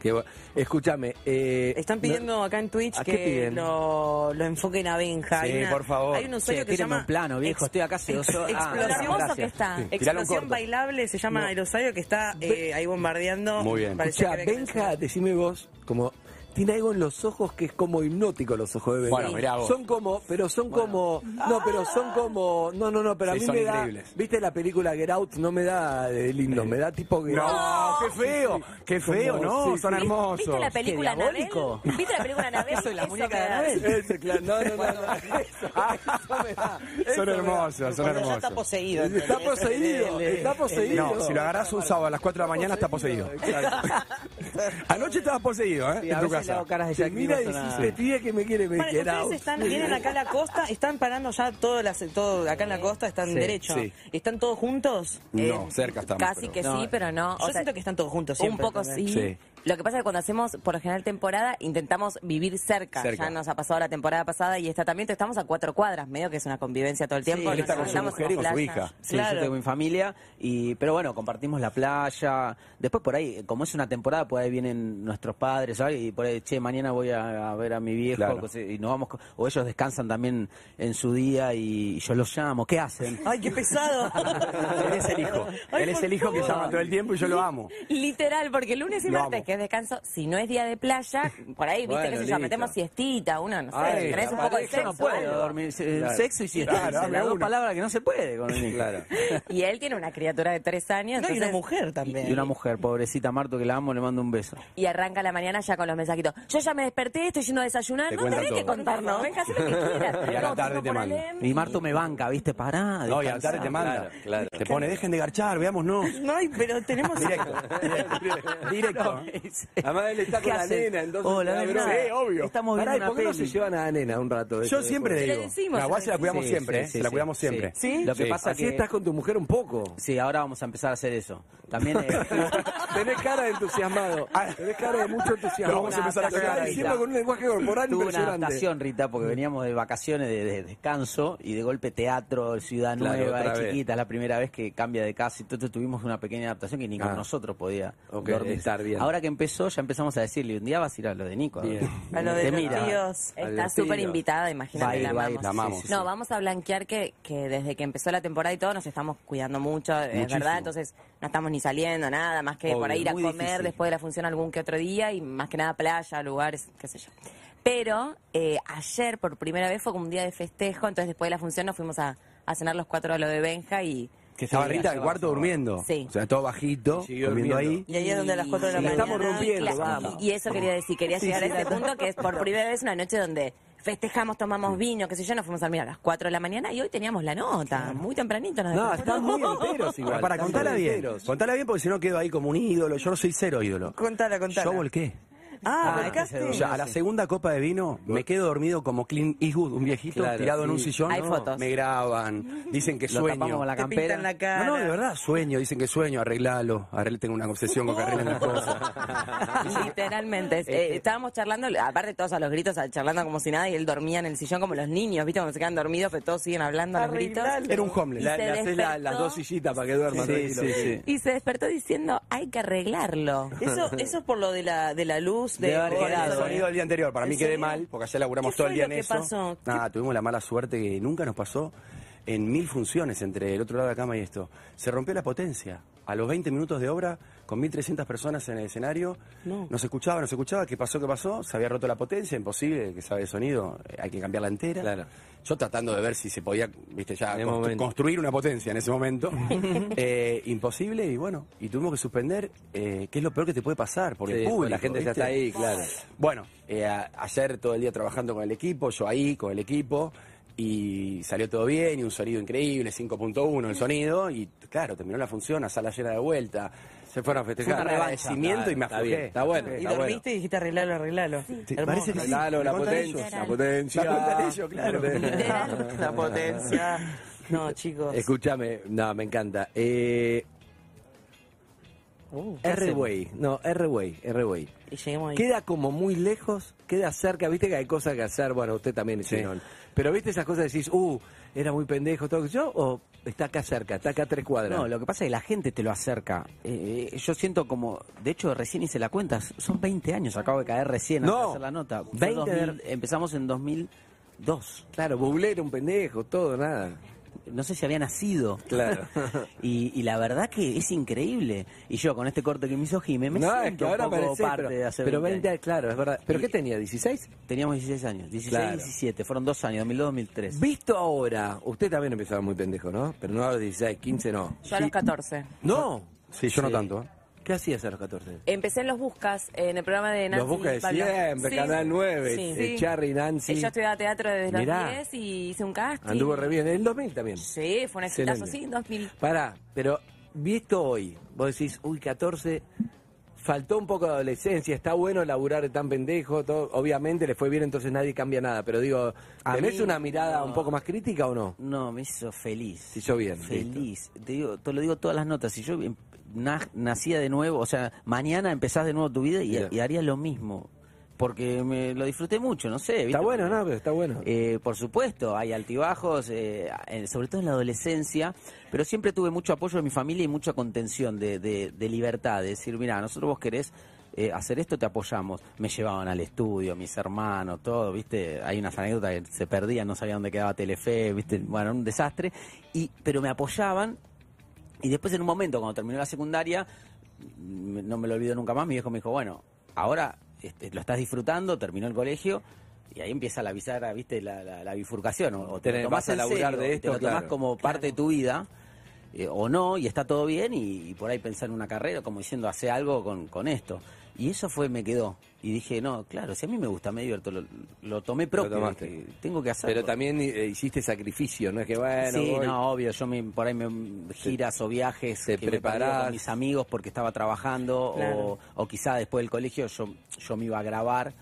Qué Escúchame. Eh, Están pidiendo acá en Twitch ¿A qué que lo, lo enfoquen a Benja. Sí, una- por favor. Hay un usuario que llama un plano, viejo, estoy acá hace dos horas. Ah, Lo hermoso gracias. que está. Sí. Explosión bailable se llama el usuario que está eh, ahí bombardeando. Muy bien. Escuchá, Benja, decime vos, como tiene algo en los ojos que es como hipnótico los ojos de Benja. Bueno, mirá vos. Son como, pero son como, no, pero son como, no, no, no, pero a Sí, mí son me da, increíbles. ¿viste la película Get Out? No me da de lindo, me da tipo Get No, Out. qué feo, qué feo, Como- no, sí, son sí. hermosos. ¿Viste la película. Anabel? ¿Viste la película Anabel? Eso es la muñeca de da. Anabel. *laughs* Ese, claro, no, no, no, no, *laughs* eso, eso me da, eso Son da. hermosos, son ya está hermosos. poseído. Está poseído, está poseído. No, si lo agarras un sábado a las 4 de la mañana está poseído. *laughs* Anoche estabas poseído, ¿eh? En tu le casa. caras de Te Jack mira y a- te pide que me quiere me Vale, ustedes Out. están, vienen acá a la costa, están parando ya todo, las, todo acá en la costa, están Sí, derecho. sí. ¿Están todos juntos? No, Eh, cerca estamos. Casi pero- que No, sí, pero no. Yo O sea, siento que están todos juntos un siempre. poco también. sí. Sí. Lo que pasa es que cuando hacemos, por lo general, temporada, intentamos vivir cerca. Cerca. Ya nos ha pasado la temporada pasada y esta también. Estamos a cuatro cuadras, medio que es una convivencia todo el tiempo. él Nos está con su mujer y con su hija. Sí, Claro. yo tengo mi familia, y pero bueno, compartimos la playa. Después por ahí, como es una temporada, por ahí vienen nuestros padres, ¿sabes? Y por ahí, che, mañana voy a, a ver a mi viejo, Claro. cosas- y nos vamos, o ellos descansan también en su día y, yo los llamo, ¿qué hacen? ¡Ay, qué pesado! *laughs* Él es el hijo. Ay, Él es el hijo que llama todo el tiempo y yo lo amo. Literal, porque lunes y martes. Que es descanso, si no es día de playa, por ahí, viste, Bueno, qué sé yo, metemos siestita, uno, no sé, Ay, tenés un poco de sexo. Yo no puedo algo. dormir, eh, Claro. sexo y siesta, Claro, las dame dos una. palabras que no se puede con el *laughs* niño. Claro. Y él tiene una criatura de tres años, No, y una entonces- mujer también. Y una mujer, pobrecita Marto, que la amo, le mando un beso. y arranca la mañana ya con los mensajitos. Yo ya me desperté, estoy yendo a desayunar. Te no tenés que todo. contarnos, venga, haz lo que quieras. *laughs* Y a la tarde te manda. Y Marto me banca, ¿viste? Pará. No, y a la tarde te manda. Claro, claro. Te pone, dejen de garchar, veámonos. *laughs* No, pero tenemos... Directo. Directo. *laughs* Además él está ¿Qué con la hace? nena, entonces. Hola, te da nena. Sí, obvio. Estamos viendo Pará, ¿y una ¿por qué no se llevan a la nena un rato? de Yo siempre? Le digo. decimos, La igual se la cuidamos Sí, siempre, sí, ¿eh? sí, Se la sí, cuidamos sí. siempre. ¿Sí? Lo que pasa Así que... estás con tu mujer un poco. Sí, ahora vamos a empezar a hacer eso. También eh, *laughs* Tenés cara de entusiasmado. Tenés cara de mucho entusiasmo. Vamos a empezar a cagar diciendo con un lenguaje corporal tuve una adaptación, Rita, porque veníamos de vacaciones de, de descanso y de golpe teatro, ciudad nueva, de vez. chiquita, es la primera vez que cambia de casa y entonces tuvimos una pequeña adaptación que ni con Ah. nosotros podía dormir. estar bien. Ahora que empezó, ya empezamos a decirle, un día vas a ir a lo de Nico. Bien. A lo de los mira. tíos. Al Está súper invitada, imagínate, la amamos. la amamos. Sí, sí, No, sí. vamos a blanquear que, que desde que empezó la temporada y todo nos estamos cuidando mucho, es verdad, entonces no estamos ni saliendo, nada, más que por Obvio, ahí ir a comer difícil. después de la función algún que otro día y más que nada playa, lugares, qué sé yo. Pero eh, ayer por primera vez fue como un día de festejo, entonces después de la función nos fuimos a, a cenar los cuatro a lo de Benja y... Que Rita en eso el cuarto durmiendo. Sí. O sea, todo bajito, durmiendo durmiendo. ahí. Y ahí es donde a las 4 de la mañana... estamos rompiendo, vamos. Y eso quería decir, quería llegar a este punto que es por primera vez una noche donde festejamos, tomamos vino, qué sé yo, nos fuimos a dormir a las 4 de la mañana y hoy teníamos la nota, muy tempranito nos No, están muy enteros igual. Pero para contarla bien. enteros. Contala bien porque si no quedo ahí como un ídolo. Yo no soy cero ídolo. Contala, contala. Yo volqué. Ah, Ah, O sea, a la segunda copa de vino me quedo dormido como Clint Eastwood, un viejito, Claro, tirado en un sillón. Hay No, fotos. Me graban, dicen que Lo sueño. con la Te campera. pintan la cara. No, no, de verdad, sueño, dicen que sueño, arreglalo. Arregle, tengo una obsesión con que arreglen las cosas. *laughs* Literalmente. Eh, estábamos charlando, aparte todos a los gritos, charlando como si nada, y él dormía en el sillón como los niños, ¿viste? Cuando se quedan dormidos, pero todos siguen hablando a los gritos. Era un homeless. Le haces la- despertó. las dos sillitas para que tranquilo. sí, sí. Y se despertó diciendo, hay que arreglarlo. *laughs* Eso, eso es por lo de la, de la luz nervios de... Debe haber el quedado, sonido del día anterior, para ¿En mí quedé mal, porque ayer laburamos ¿Qué todo el día en eso. pasó? Nada, tuvimos la mala suerte que nunca nos pasó en mil funciones entre el otro lado de la cama y esto. Se rompió la potencia. A los 20 minutos de obra, con 1.300 personas en el escenario, No. se escuchaba, no se escuchaba. ¿Qué pasó? ¿Qué pasó? Se había roto la potencia, imposible, que sabe de sonido, eh, hay que cambiarla entera. Claro. Yo tratando de ver si se podía, viste, ya En el constru- momento. construir una potencia en ese momento. *laughs* Eh, imposible y bueno, y tuvimos que suspender, eh, que es lo peor que te puede pasar, porque Sí, el porque público, la gente ya está ahí, claro. Bueno, eh, a- ayer todo el día trabajando con el equipo, yo ahí con el equipo, y salió todo bien, y un sonido increíble, 5.1 el sonido, y claro, terminó la función, a sala llena de vuelta. Se fueron a festejar. Fue un agradecimiento y me Está aflojé. bien, Está bueno, Y Y está bueno. dormiste y dijiste arreglalo, arreglalo. ¿Te Hermoso. parece que sí? Claro, la ¿Me contan potencia, la potencia. La ellos, *laughs* claro. La potencia. No, chicos. Escúchame, no, me encanta. Eh, Uh, ¿qué R-Way, no, R-Way, R-Way. Queda como muy lejos, queda cerca, viste que hay cosas que hacer, bueno, usted también Sí. Pero viste esas cosas decís, uh, era muy pendejo, todo yo, o está acá cerca, está acá a tres cuadras. No, lo que pasa es que la gente te lo acerca. Eh, eh, yo siento como, de hecho recién hice la cuenta, son 20 años, acabo de caer recién No, antes de hacer la nota. Fue 20 2000, empezamos en 2002. Claro, Bublé era un pendejo, todo, nada. No sé si había nacido. Claro. *laughs* y, y la verdad que es increíble. Y yo con este corte que me hizo Jimé, me no, es siento que ahora un poco parece, parte pero, de hace pero 20 20 años. claro, es verdad. ¿Pero Y- qué tenía, 16? Teníamos 16 años, 16 Claro. y 17, fueron dos años, 2002-2003. Visto ahora, usted también empezaba muy pendejo, ¿no? Pero no a los 16, 15 no. Yo a los 14. No. Sí, yo no Sí. tanto. ¿eh? ¿Qué hacías a los 14? Empecé en Los Buscas, en el programa de Nancy Los busca de siempre, Sí. Canal 9, Sí. eh, Charry, Nancy. Yo estudiaba teatro desde los Mirá. 10 y hice un casting. Anduvo re bien, en el 2000 también. Sí, fue un exitazo, sí, 2000. Pará, pero visto hoy, vos decís, uy, 14, faltó un poco de adolescencia, está bueno laburar tan pendejo, todo, obviamente le fue bien, entonces nadie cambia nada, pero digo, A ¿tenés mí, una mirada no. un poco más crítica o no? No, me hizo feliz. Se hizo bien, Feliz. Te digo, te lo digo todas las notas. Si yo na- nacía de nuevo, o sea, mañana empezás de nuevo tu vida y, y haría lo mismo. Porque me lo disfruté mucho, no sé. ¿viste? Está bueno, ¿no? Pero está bueno. Eh, por supuesto, hay altibajos, eh, sobre todo en la adolescencia, pero siempre tuve mucho apoyo de mi familia y mucha contención de, de- de libertad, de decir, mira, nosotros vos querés eh, hacer esto, te apoyamos. Me llevaban al estudio, mis hermanos, todo, ¿viste? Hay unas anécdotas que se perdían, no sabían dónde quedaba Telefe, ¿viste? Bueno, un desastre, y pero me apoyaban y después en un momento, cuando terminó la secundaria, no me lo olvido nunca más, mi viejo me dijo, bueno, ahora este, lo estás disfrutando, terminó el colegio, y ahí empieza la bisagra, viste, la, la- la bifurcación, o, o te Tenés- lo tomás vas a laburar serio, de te esto, lo tomás claro. como parte de tu vida, eh, o no, y está todo bien, y, y por ahí pensar en una carrera, como diciendo, hace algo con, con esto. Y eso fue, me quedó. Y dije, no, claro, si a mí me gusta, me divierto, lo, lo tomé propio, tomaste. dije, tengo que hacerlo. Pero también eh, hiciste sacrificio, ¿no? Es que bueno, sí, voy. no, obvio, yo me, por ahí me giras o viajes te que me preparás. con mis amigos porque estaba trabajando Claro. o, o quizá después del colegio yo, yo me iba a grabar,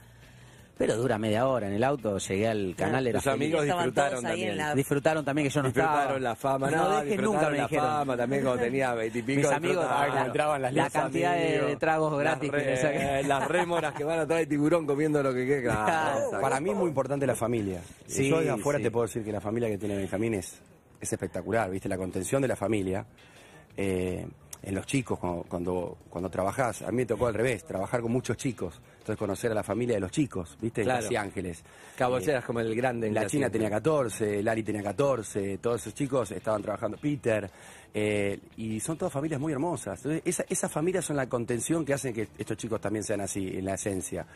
pero dura media hora en el auto, llegué al canal, era feliz. amigos disfrutaron también. la- disfrutaron también que yo no estaba. Disfrutaron la fama, no, no disfrutaron nunca me la dijeron. fama también cuando tenía veintipico. Mis amigos, cuando entraban las la los cantidad de- amigos, de tragos las gratis que re- le saqué. Las rémoras que van atrás de tiburón comiendo lo que queda. Claro. Para mí es muy importante la familia. Sí, Yo de afuera sí. te puedo decir que la familia que tiene Benjamín es, es espectacular, ¿viste? La contención de la familia. eh, en los chicos, cuando, cuando, cuando trabajás, a mí me tocó al revés, trabajar con muchos chicos. Entonces conocer a la familia de los chicos, ¿viste? Claro. Casi ángeles. Cabo, Eh, como el grande. en la. China tenía 14, Lari tenía 14, todos esos chicos estaban trabajando, Peter, eh, y son todas familias muy hermosas. Entonces, esa, esas familias son la contención que hacen que estos chicos también sean así, en la esencia.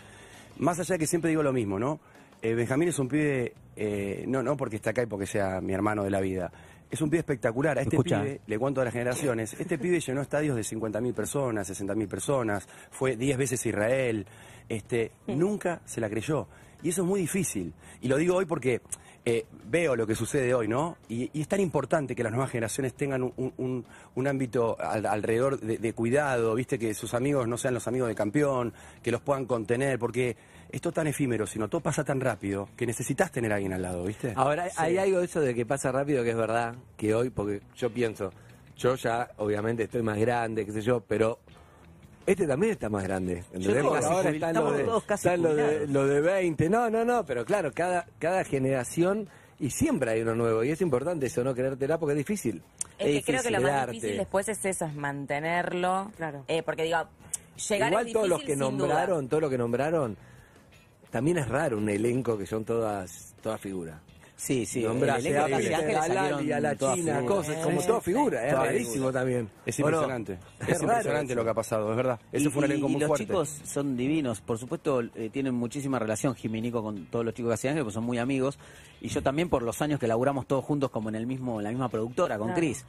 Más allá de que siempre digo lo mismo, ¿no? Eh, Benjamín es un pibe, eh, no, no porque está acá y porque sea mi hermano de la vida, es un pibe espectacular. A este Escucha. pibe, le cuento a las generaciones, este pibe llenó estadios de 50.000 personas, 60.000 personas, fue 10 veces Israel, este, nunca se la creyó. Y eso es muy difícil. Y lo digo hoy porque eh, veo lo que sucede hoy, ¿no? Y, y es tan importante que las nuevas generaciones tengan un, un- un- un ámbito al- alrededor de, de cuidado, ¿viste? Que sus amigos no sean los amigos del campeón, que los puedan contener, porque esto es tan efímero, sino todo pasa tan rápido que necesitas tener a alguien al lado, ¿viste? Ahora, hay algo de eso de que pasa rápido que es verdad, que hoy, porque yo pienso, yo ya obviamente estoy más grande, qué sé yo, pero este también está más grande. ¿entendés? Yo ahora están lo estamos de, todos casi están lo de, lo de 20, no, no, no, pero claro, cada, cada generación y siempre hay uno nuevo y es importante eso, no creértela porque es difícil. Es que Es creo que lo difícil, más arte. difícil después es eso, es mantenerlo. Claro. Eh, porque digo, Llegar Igual es todos los difícil, que nombraron, todos los que nombraron, también es raro un elenco que son todas, todas figuras. Sí, sí. Nombra el elenco de Casi Ángeles a Lali, salieron a la China, cosas, como toda figura, es rarísimo también. Es impresionante. Es, impresionante eso. lo que ha pasado, es verdad. Ese Y- fue un y- elenco y muy los fuerte. chicos son divinos, por supuesto eh, tienen muchísima relación Jiminico con todos los chicos de Casi Ángeles, pues son muy amigos y yo también por los años que laburamos todos juntos como en el mismo en la misma productora con Claro. Chris.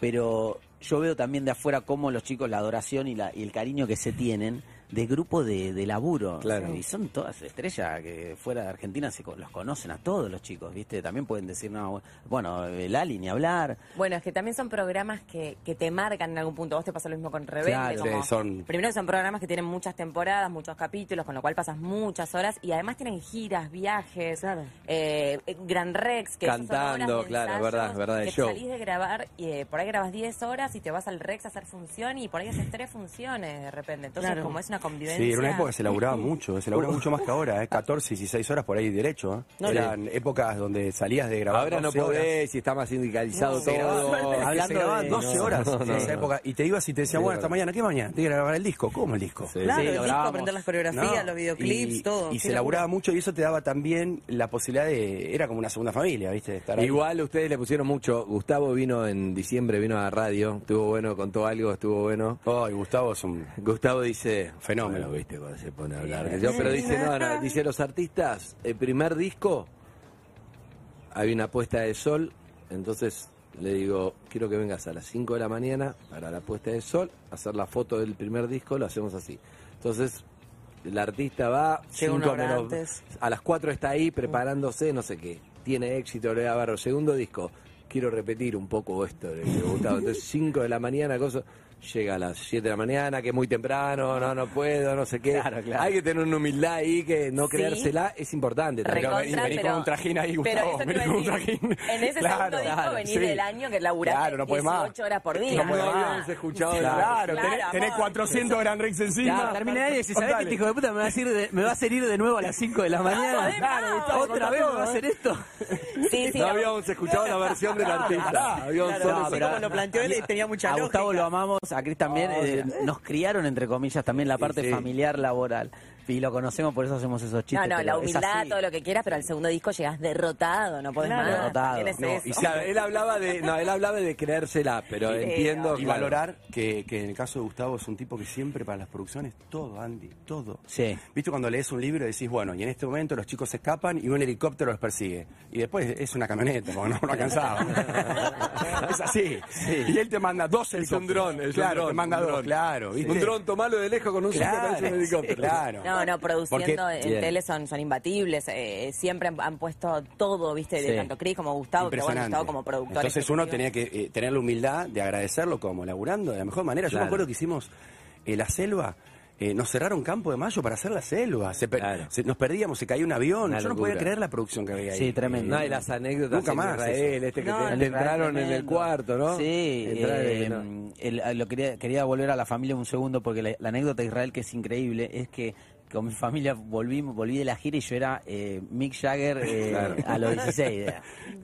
Pero yo veo también de afuera cómo los chicos la adoración y, la, y el cariño que se tienen de grupo de, de laburo. Claro. Y son todas estrellas que fuera de Argentina se, co- los conocen a todos los chicos, ¿viste? También pueden decir, no, bueno, el Ali ni hablar. Bueno, es que también son programas que, que te marcan en algún punto. Vos te pasa lo mismo con Rebelde. Claro. como- Sí, son- Primero son programas que tienen muchas temporadas, muchos capítulos, con lo cual pasas muchas horas y además tienen giras, viajes, eh, eh, Gran Rex, que son Cantando, claro, ensayos, verdad, verdad, el que show. salís de grabar y eh, por ahí grabas 10 horas y te vas al Rex a hacer función y por ahí haces tres funciones de repente. Entonces, Claro. como es una convivencia. Sí, era una época que se laburaba mucho, se laburaba mucho más que ahora, ¿eh? *laughs* 14, 16 horas por ahí derecho. ¿eh? No, Eran épocas donde salías de grabar Ahora no 12 horas. podés, si está más sindicalizado todo. Hablando se de- 12 no, horas no, en esa no. época y te ibas y te decían, bueno, hasta mañana, ¿qué mañana? Tienes que grabar el disco. ¿Cómo el disco? Sí. Claro, Sí, el lo disco, grabamos. aprender las coreografías, No, los videoclips, y, todo. Y se locura. laburaba mucho y eso te daba también la posibilidad de... Era como una segunda familia, ¿viste? Estar ahí. Igual ustedes le pusieron mucho. Gustavo vino en diciembre, vino a la radio, estuvo bueno, contó algo, estuvo bueno. Oh, y Gustavo es un... Gustavo dice, Fenómeno. Bueno, viste cuando se pone a hablar. yo, pero dice, no, no, dice los artistas, el primer disco, hay una puesta de sol, entonces le digo, quiero que vengas a las 5 de la mañana para la puesta de sol, hacer la foto del primer disco, lo hacemos así. Entonces, el artista va, una cinco hora menos- antes. a las 4 está ahí preparándose, no sé qué, tiene éxito, le va a ver segundo disco. Quiero repetir un poco esto de que Gustavo. Entonces, 5 de la mañana, cosa, llega a las 7 de la mañana, que es muy temprano, no, no puedo, no sé qué. Claro, claro. Hay que tener una humildad ahí que no Sí. creérsela es importante. también. Recontra, vení- vení pero- con un trajín ahí, pero Gustavo, eso iba a con un trajín. En ese Claro, segundo disco claro, venís sí. del año que laburaste Claro, no podés más. 18 horas por día. No No podés más. habíamos escuchado Claro. Claro, tenés, tenés amor. 400 Gran Rex encima. Claro, termina de decir, ¿sabés Contale. que este hijo de puta me va, a hacer de- me va a hacer ir de nuevo a las 5 de la mañana? podés más, ¿Otra vez me va a hacer esto? *laughs* Sí, sí, No habíamos escuchado la versión del artista. Claro, solo no, pero como lo planteó él, tenía mucha A lógica. Gustavo lo amamos, a Cris también. eh, nos criaron, entre comillas, también la parte familiar laboral. Y lo conocemos, por eso hacemos esos No, chistes. no, pero la humildad, todo lo que quieras, pero al segundo disco llegas derrotado, no podés Claro, más. derrotado. No, y Claro, él hablaba de, no, él hablaba de creérsela, pero entiendo. Y claro. valorar que, que en el caso de Gustavo es un tipo que siempre para las producciones, todo, Andy, todo. Sí. ¿Viste cuando lees un libro y decís, bueno, y en este momento los chicos se escapan y un helicóptero los persigue? Y después es una camioneta, porque no, no alcanzaba. *laughs* es así. Y él te manda dos Es un dron, es un claro, dron, te manda un dos, claro. ¿viste? Un dron tomalo de lejos con un Claro, claro, un helicóptero. claro. No, no, produciendo Porque- en tele son, son imbatibles. eh, siempre han, han puesto todo, ¿viste? De Sí. tanto Chris como Gustavo, pero bueno. Gustavo como productor. Entonces uno tenía que eh, tener la humildad de agradecerlo como laburando de la mejor manera. Yo Claro. me acuerdo que hicimos eh, la selva. eh, nos cerraron Campo de Mayo para hacer la selva. Se per- Claro. se- nos perdíamos, se caía un avión. Una Yo no locura. podía creer la producción que había ahí. Sí, tremendo. No, y las anécdotas Nunca más Israel, este que No, te, en te Israel entraron en el cuarto, ¿no? Sí, eh, no. el- lo quería, quería volver a la familia un segundo porque la, la anécdota de Israel que es increíble es que con mi familia volví, volví de la gira y yo era eh, Mick Jagger eh, *laughs* Claro. a los 16.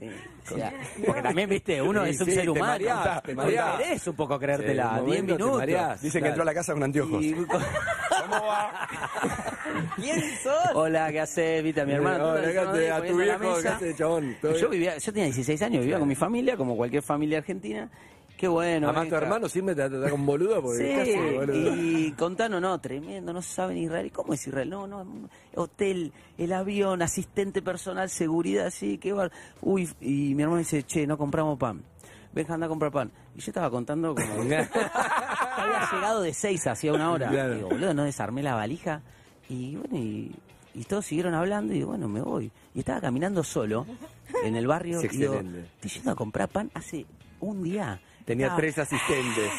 eh. O sea, porque también, viste, uno Sí, es un sí, ser te humano. mareás, te mareás. Querés un poco creértela, en un 10 momento te minutos. Dicen que Claro. entró a la casa con anteojos. Y- ¿Cómo va? *laughs* ¿Quién sos? Hola, ¿qué haces? Viste a mi hermano. Acá te- a tu viejo. ¿qué haces, chabón? ¿Todo Yo vivía, yo tenía 16 años, vivía con mi familia, como cualquier familia argentina. Qué bueno. Además, tu hermano siempre te trata con boludo porque Sí, casi boludo. y contanos, no, tremendo, no saben Israel. ¿Cómo es Israel? No, no, hotel, el avión, asistente personal, seguridad, sí, qué bar. Uy, y mi hermano dice, che, no compramos pan. Venga, anda a comprar pan. Y yo estaba contando como... *laughs* había llegado de seis hacía una hora. Claro. Digo, boludo, no desarmé la valija. Y bueno, y, y todos siguieron hablando y digo, bueno, me voy. Y estaba caminando solo en el barrio. Es y digo, estoy yendo a comprar pan hace un día. Tenía Estaba- tres asistentes.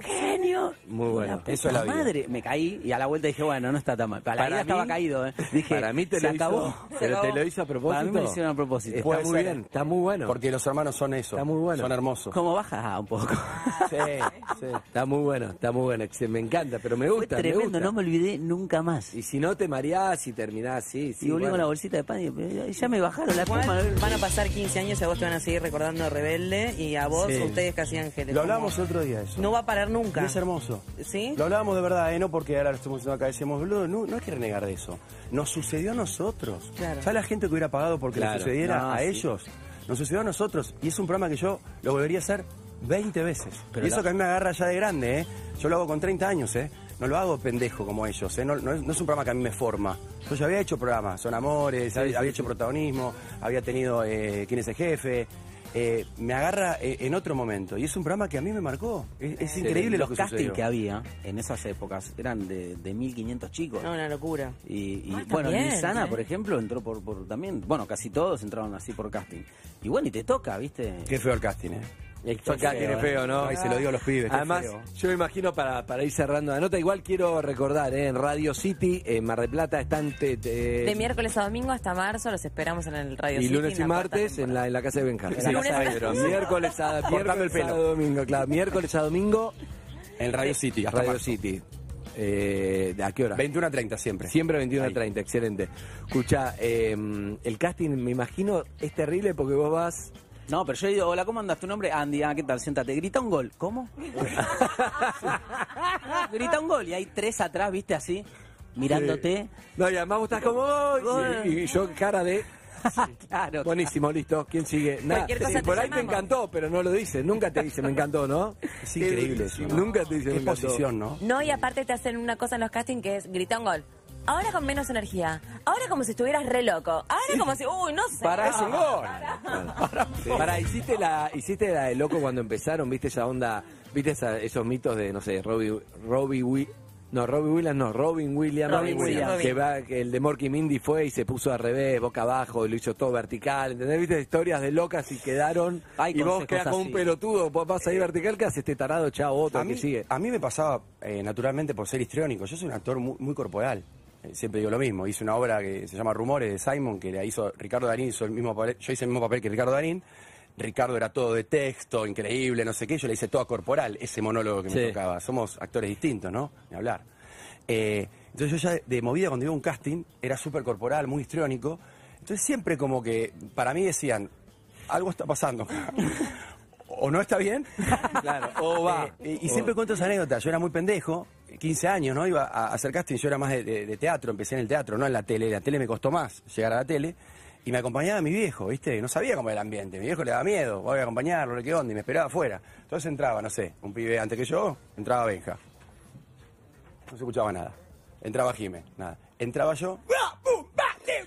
genio. Muy bueno. La Eso es la vida. madre. Me caí y a la vuelta dije, bueno, no está tan mal. Para, la Para estaba mí- caído, ¿eh? Dije, Para mí te se lo acabó. hizo, pero te lo hizo a propósito. Para mí me lo hicieron a propósito. Está Puede muy ser. bien, está muy bueno. Porque los hermanos son eso. Está muy bueno. Son hermosos. ¿Cómo baja? Ah, un poco. Sí, sí. Está muy bueno, está muy bueno. Me encanta, pero me Fue gusta, me tremendo, gusta. no me olvidé nunca más. Y si no te mareás y terminás, sí, sí. y volví bueno. con la bolsita de pan y ya me bajaron la van a pasar 15 años y a vos te van a seguir recordando Rebelde y a vos, Sí. ustedes que hacían Ángeles. Lo hablábamos el otro día eso. No va a parar Y nunca. es hermoso. ¿Sí? Lo hablábamos de verdad, ¿eh? no porque ahora lo estamos diciendo acá, decíamos, boludo, no, no hay que renegar de eso. Nos sucedió a nosotros. Claro. ¿Sabes la gente que hubiera pagado porque Claro. le sucediera No, a sí. ellos? Nos sucedió a nosotros. Y es un programa que yo lo volvería a hacer 20 veces. Pero y eso la- que a mí me agarra ya de grande, ¿eh? Yo lo hago con 30 años, ¿eh? No lo hago pendejo como ellos, ¿eh? No, no es, no es un programa que a mí me forma. Yo ya había hecho programas, Son Amores, había, había hecho protagonismo, había tenido eh, ¿Quién es el jefe? Eh, me agarra eh, en otro momento. Y es un programa que a mí me marcó. Es, es increíble lo Los que castings que había en esas épocas eran de, de 1500 chicos. No, una locura. Y, y, Ah, bueno, Luisana, ¿eh? por ejemplo, entró por, por también, bueno, casi todos entraron así por casting. Y bueno, y te toca, ¿viste? Qué feo el casting, ¿eh? El Fue casting feo, ¿no? Ay, se lo digo a los pibes, Además, feo. yo me imagino para, para ir cerrando la nota, igual quiero recordar, ¿eh? en Radio City, en Mar del Plata, están... te- te- De miércoles a domingo hasta marzo los esperamos en el Radio y City, lunes y la cuarta martes en la, en la casa de Benjamín. Pedro. Miércoles a, el miércoles a domingo, claro. Miércoles a domingo, En Radio City, hasta Radio marzo. City. Eh, ¿A qué hora? 21 a 30 siempre. Siempre 21 a Ahí. 30, excelente. Escucha, eh, el casting, me imagino, es terrible porque vos vas... No, pero yo digo, hola, ¿cómo andas? ¿Tu nombre? Andy, ah, ¿qué tal? Siéntate. Grita un gol. ¿Cómo? *laughs* Grita un gol. Y hay tres atrás, ¿viste? Así, mirándote. No, y además vos estás como... Y, y yo cara de... *laughs* Claro. Buenísimo, listo. ¿Quién sigue? Nada. Cualquier cosa Sí, te por ahí te llamamos. encantó, pero no lo dice. Nunca te dice me encantó, ¿no? *laughs* Es increíble eso. ¿no? Nunca te dice me Qué encantó. posición, ¿no? No, y aparte te hacen una cosa en los castings que es grita un gol. Ahora con menos energía. Ahora como si estuvieras re loco. Ahora como si, uy, no sé. Pará. Un gol. Pará, ¿hiciste la, hiciste la de loco cuando empezaron? ¿Viste esa onda? ¿Viste esa- esos mitos de, no sé, Robbie, Robbie Wi- No, Robbie Williams no, Robin Williams. Robin Williams. Que, va, que el de Morky Mindy fue y se puso al revés, boca abajo, y lo hizo todo vertical. ¿Entendés? ¿Viste historias de locas y quedaron? Hay y vos consejos quedás con un así. pelotudo, vos vas ahí vertical, que hace este tarado, chao, otro A mí, que sigue. a mí me pasaba eh, naturalmente por ser histriónico. Yo soy un actor muy, muy corporal. Siempre digo lo mismo. Hice una obra que se llama Rumores de Simon, que la hizo Ricardo Darín, hizo el mismo papel- yo hice el mismo papel que Ricardo Darín. Ricardo era todo de texto, increíble, no sé qué. Yo le hice toda corporal, ese monólogo que me tocaba. Somos actores distintos, ¿no? Ni hablar. Eh, entonces yo ya de, movida cuando iba a un casting era súper corporal, muy histriónico. Entonces siempre como que para mí decían, algo está pasando. *laughs* o no está bien. *laughs* Claro, o *laughs* va. Eh, y, y siempre cuento esa anécdota. Yo era muy pendejo, 15 años, ¿no? Iba a hacer casting, yo era más de, de- de teatro, empecé en el teatro, no en la tele. La tele me costó más llegar a la tele. Y me acompañaba mi viejo, ¿viste? No sabía cómo era el ambiente. Mi viejo le daba miedo, voy a acompañarlo, qué onda, y me esperaba afuera. Entonces entraba, no sé, un pibe antes que yo, entraba Benja. No se escuchaba nada. Entraba Jime, nada. Entraba yo, ¡ah, pum, ba, le,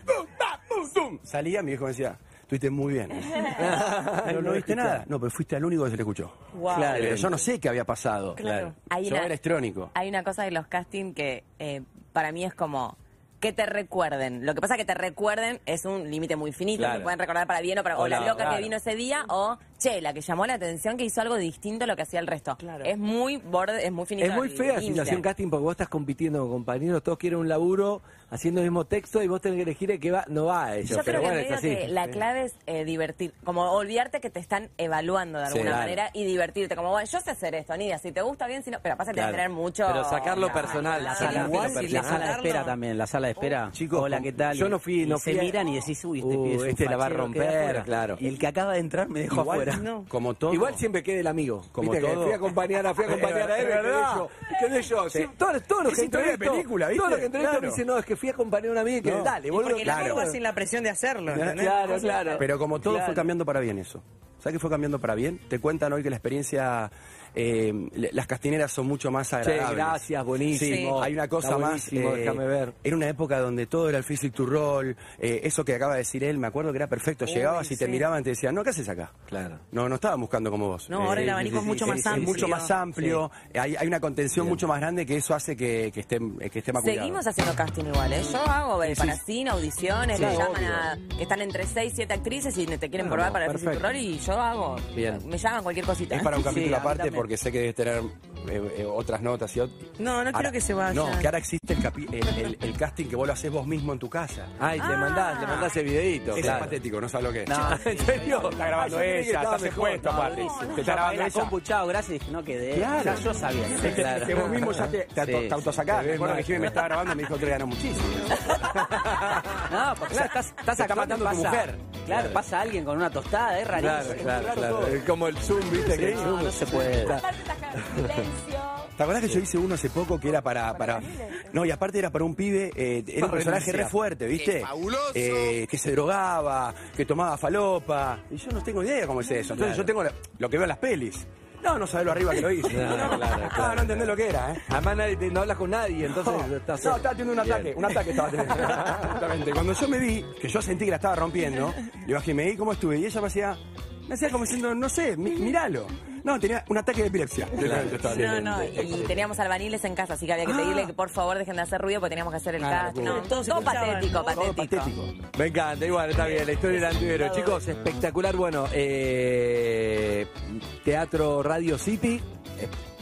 salía, mi viejo me decía, estuviste muy bien. *laughs* Pero no viste nada. No, pero fuiste el único que se le escuchó. Wow. Claro, pero yo no sé qué había pasado. Claro. Hay Yo una- era estrónico. Hay una cosa de los castings que eh, para mí es como que te recuerden. Lo que pasa que te recuerden es un límite muy finito. Claro. Te pueden recordar para bien o para o O la la- loca claro. que vino ese día o che, la que llamó la atención que hizo algo distinto a lo que hacía el resto. Claro. Es muy borde, es muy finito. Es muy fea límite. situación casting porque vos estás compitiendo con compañeros, todos quieren un laburo haciendo el mismo texto y vos tenés que elegir el que va, no va a eso. Yo pero creo bueno, que, es así. que la clave es eh, divertir, como olvidarte que te están evaluando de Sí, alguna claro. manera y divertirte. Como, bueno, yo sé hacer esto, Nidia, si te gusta bien, si no, pero pasa que Claro. te tener mucho. Pero sacarlo No, personal, La sala, Igual la sala de espera también, la sala de espera. chicos, hola, ¿qué tal? yo no fui- Y no se fui a- miran y decís, uy, este Uh, es este la va a romper, queda claro. Y el que acaba de entrar me dejó Igual, afuera. No. *laughs* como todo. Igual siempre quede el amigo. Como Viste que todo. Fui a acompañar a, fui a *laughs* acompañar a él, verdad. yo. Quedé yo. Sí, todo, todo lo Es que historia de entrevisto- película, ¿viste? Todo lo que entrevisto Claro. me dice, no, es que fui a acompañar a un amigo y que No. dale, boludo. porque la claro. claro. sin la presión de hacerlo. ¿entendés? Claro, claro. Pero como todo Claro. fue cambiando para bien eso. ¿Sabes que fue cambiando para bien? Te cuentan hoy que la experiencia, eh, las castineras son mucho más agradables. gracias, buenísimo. Sí, hay una cosa más. eh, déjame ver. Era una época donde todo era el physic to roll. eh, eso que acaba de decir él, me acuerdo que era perfecto. Llegabas y te miraban y te decían, no, ¿qué haces acá? Claro. No, no estaban buscando como vos. No, ahora el abanico es mucho más es amplio. mucho más amplio. Hay, hay una contención mucho más grande que eso hace que, que esté, que esté más cuidado. Seguimos haciendo casting igual, ¿eh? Yo hago eh, para cine, audiciones, me llaman obvio. a, que están entre 6 7 actrices y te quieren probar para el perfecto. rol y yo hago. Bien. Me llaman cualquier cosita. Es para un *laughs* capítulo aparte porque sé que debes tener eh, eh, otras notas y ot- No, no quiero que se vayan. No, que ahora existe el, capi- el, el- el casting que vos lo haces vos mismo en tu casa. Ay, te mandás, te mandás el videito. Es claro. patético, no sabes lo que es. No, *laughs* ¿En serio? Está grabando Ah, yo creí que ella, estaba está mejor. puesto No, aparte. no, Te está grabando la ella. compu, chao, gracias, dije, no quedé. Claro. Ya yo sabía. Que, Claro. *laughs* que vos mismo ya te, te, auto- Sí. te autosacás. Me ves acuerdo que Jimmy me estaba grabando y me dijo que ganó muchísimo. *laughs* No, porque claro, estás, estás está actuando y matando tu pasa- mujer. Claro, pasa alguien con una tostada, es rarísimo. Claro, claro, claro. Es como el Zoom, ¿viste? que No, no se puede. ¿Te acordás que yo hice uno hace poco que era para. para no, y aparte era para un pibe, eh, era un personaje re fuerte, ¿viste? Eh, que se drogaba, que tomaba falopa. Y yo no tengo idea cómo es eso. Entonces yo tengo la- lo que veo en las pelis. No, no sabés lo arriba que lo hice. *laughs* No, no, claro, claro, no entendés lo que era, ¿eh? Además nadie te- no hablas con nadie, entonces No, estás... no, estaba teniendo un Bien. ataque, un ataque estaba teniendo. *laughs* Exactamente. Cuando yo me vi, que yo sentí que la estaba rompiendo, le bajé, me di cómo estuve, y ella me hacía, me hacía como diciendo, no sé, mi- míralo. No, tenía un ataque de epilepsia. No, no, y teníamos albaniles en casa, así que había que pedirle que por favor dejen de hacer ruido porque teníamos que hacer el Ah. No, Todos todo patético, ¿no? Todo patético. patético. Me encanta, igual, está bien, la historia del antihéroe. Chicos, espectacular. Bueno, eh, Teatro Radio City.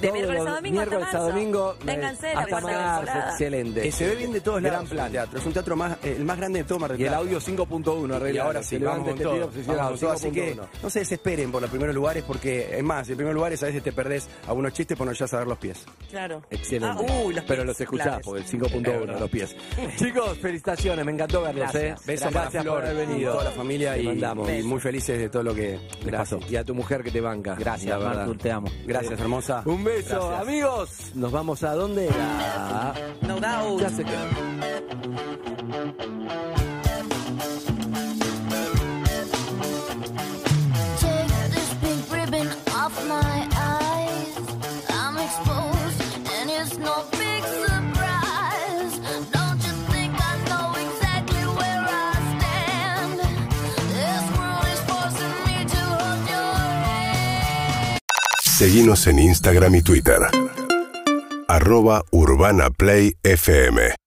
De miércoles a domingo hasta miércoles a marzo. domingo. Vénganse, la hasta cuarta marzo, temporada. excelente. Que se ve bien de todos Gran lados. plan. el teatro. Es un teatro más, eh, el más grande de todo Mar del Y el Plata. audio 5.1, Y arreglado. ahora sí, Se levanta vamos con este todo. Vamos con todo. Así que 5.1. no se desesperen por los primeros lugares porque, es más, en primeros lugares a veces te perdés algunos chistes por no ya saber los pies. Claro. Excelente. Ah, uy, los Pero pies los escuchás, claves. porque el 5.1, los pies. *laughs* Chicos, felicitaciones, me encantó verlos, Gracias. ¿eh? Besos Gracias para por Flor, haber venido. toda la familia Te y, mandamos. y muy felices de todo lo que les Gracias. pasó. Y a tu mujer que te banca. Gracias, la verdad. Martur, te amo. Gracias, hermosa. Un beso, Gracias. amigos. Nos vamos a dónde? A... No doubt. Seguinos en Instagram y Twitter. Arroba Urbana Play FM.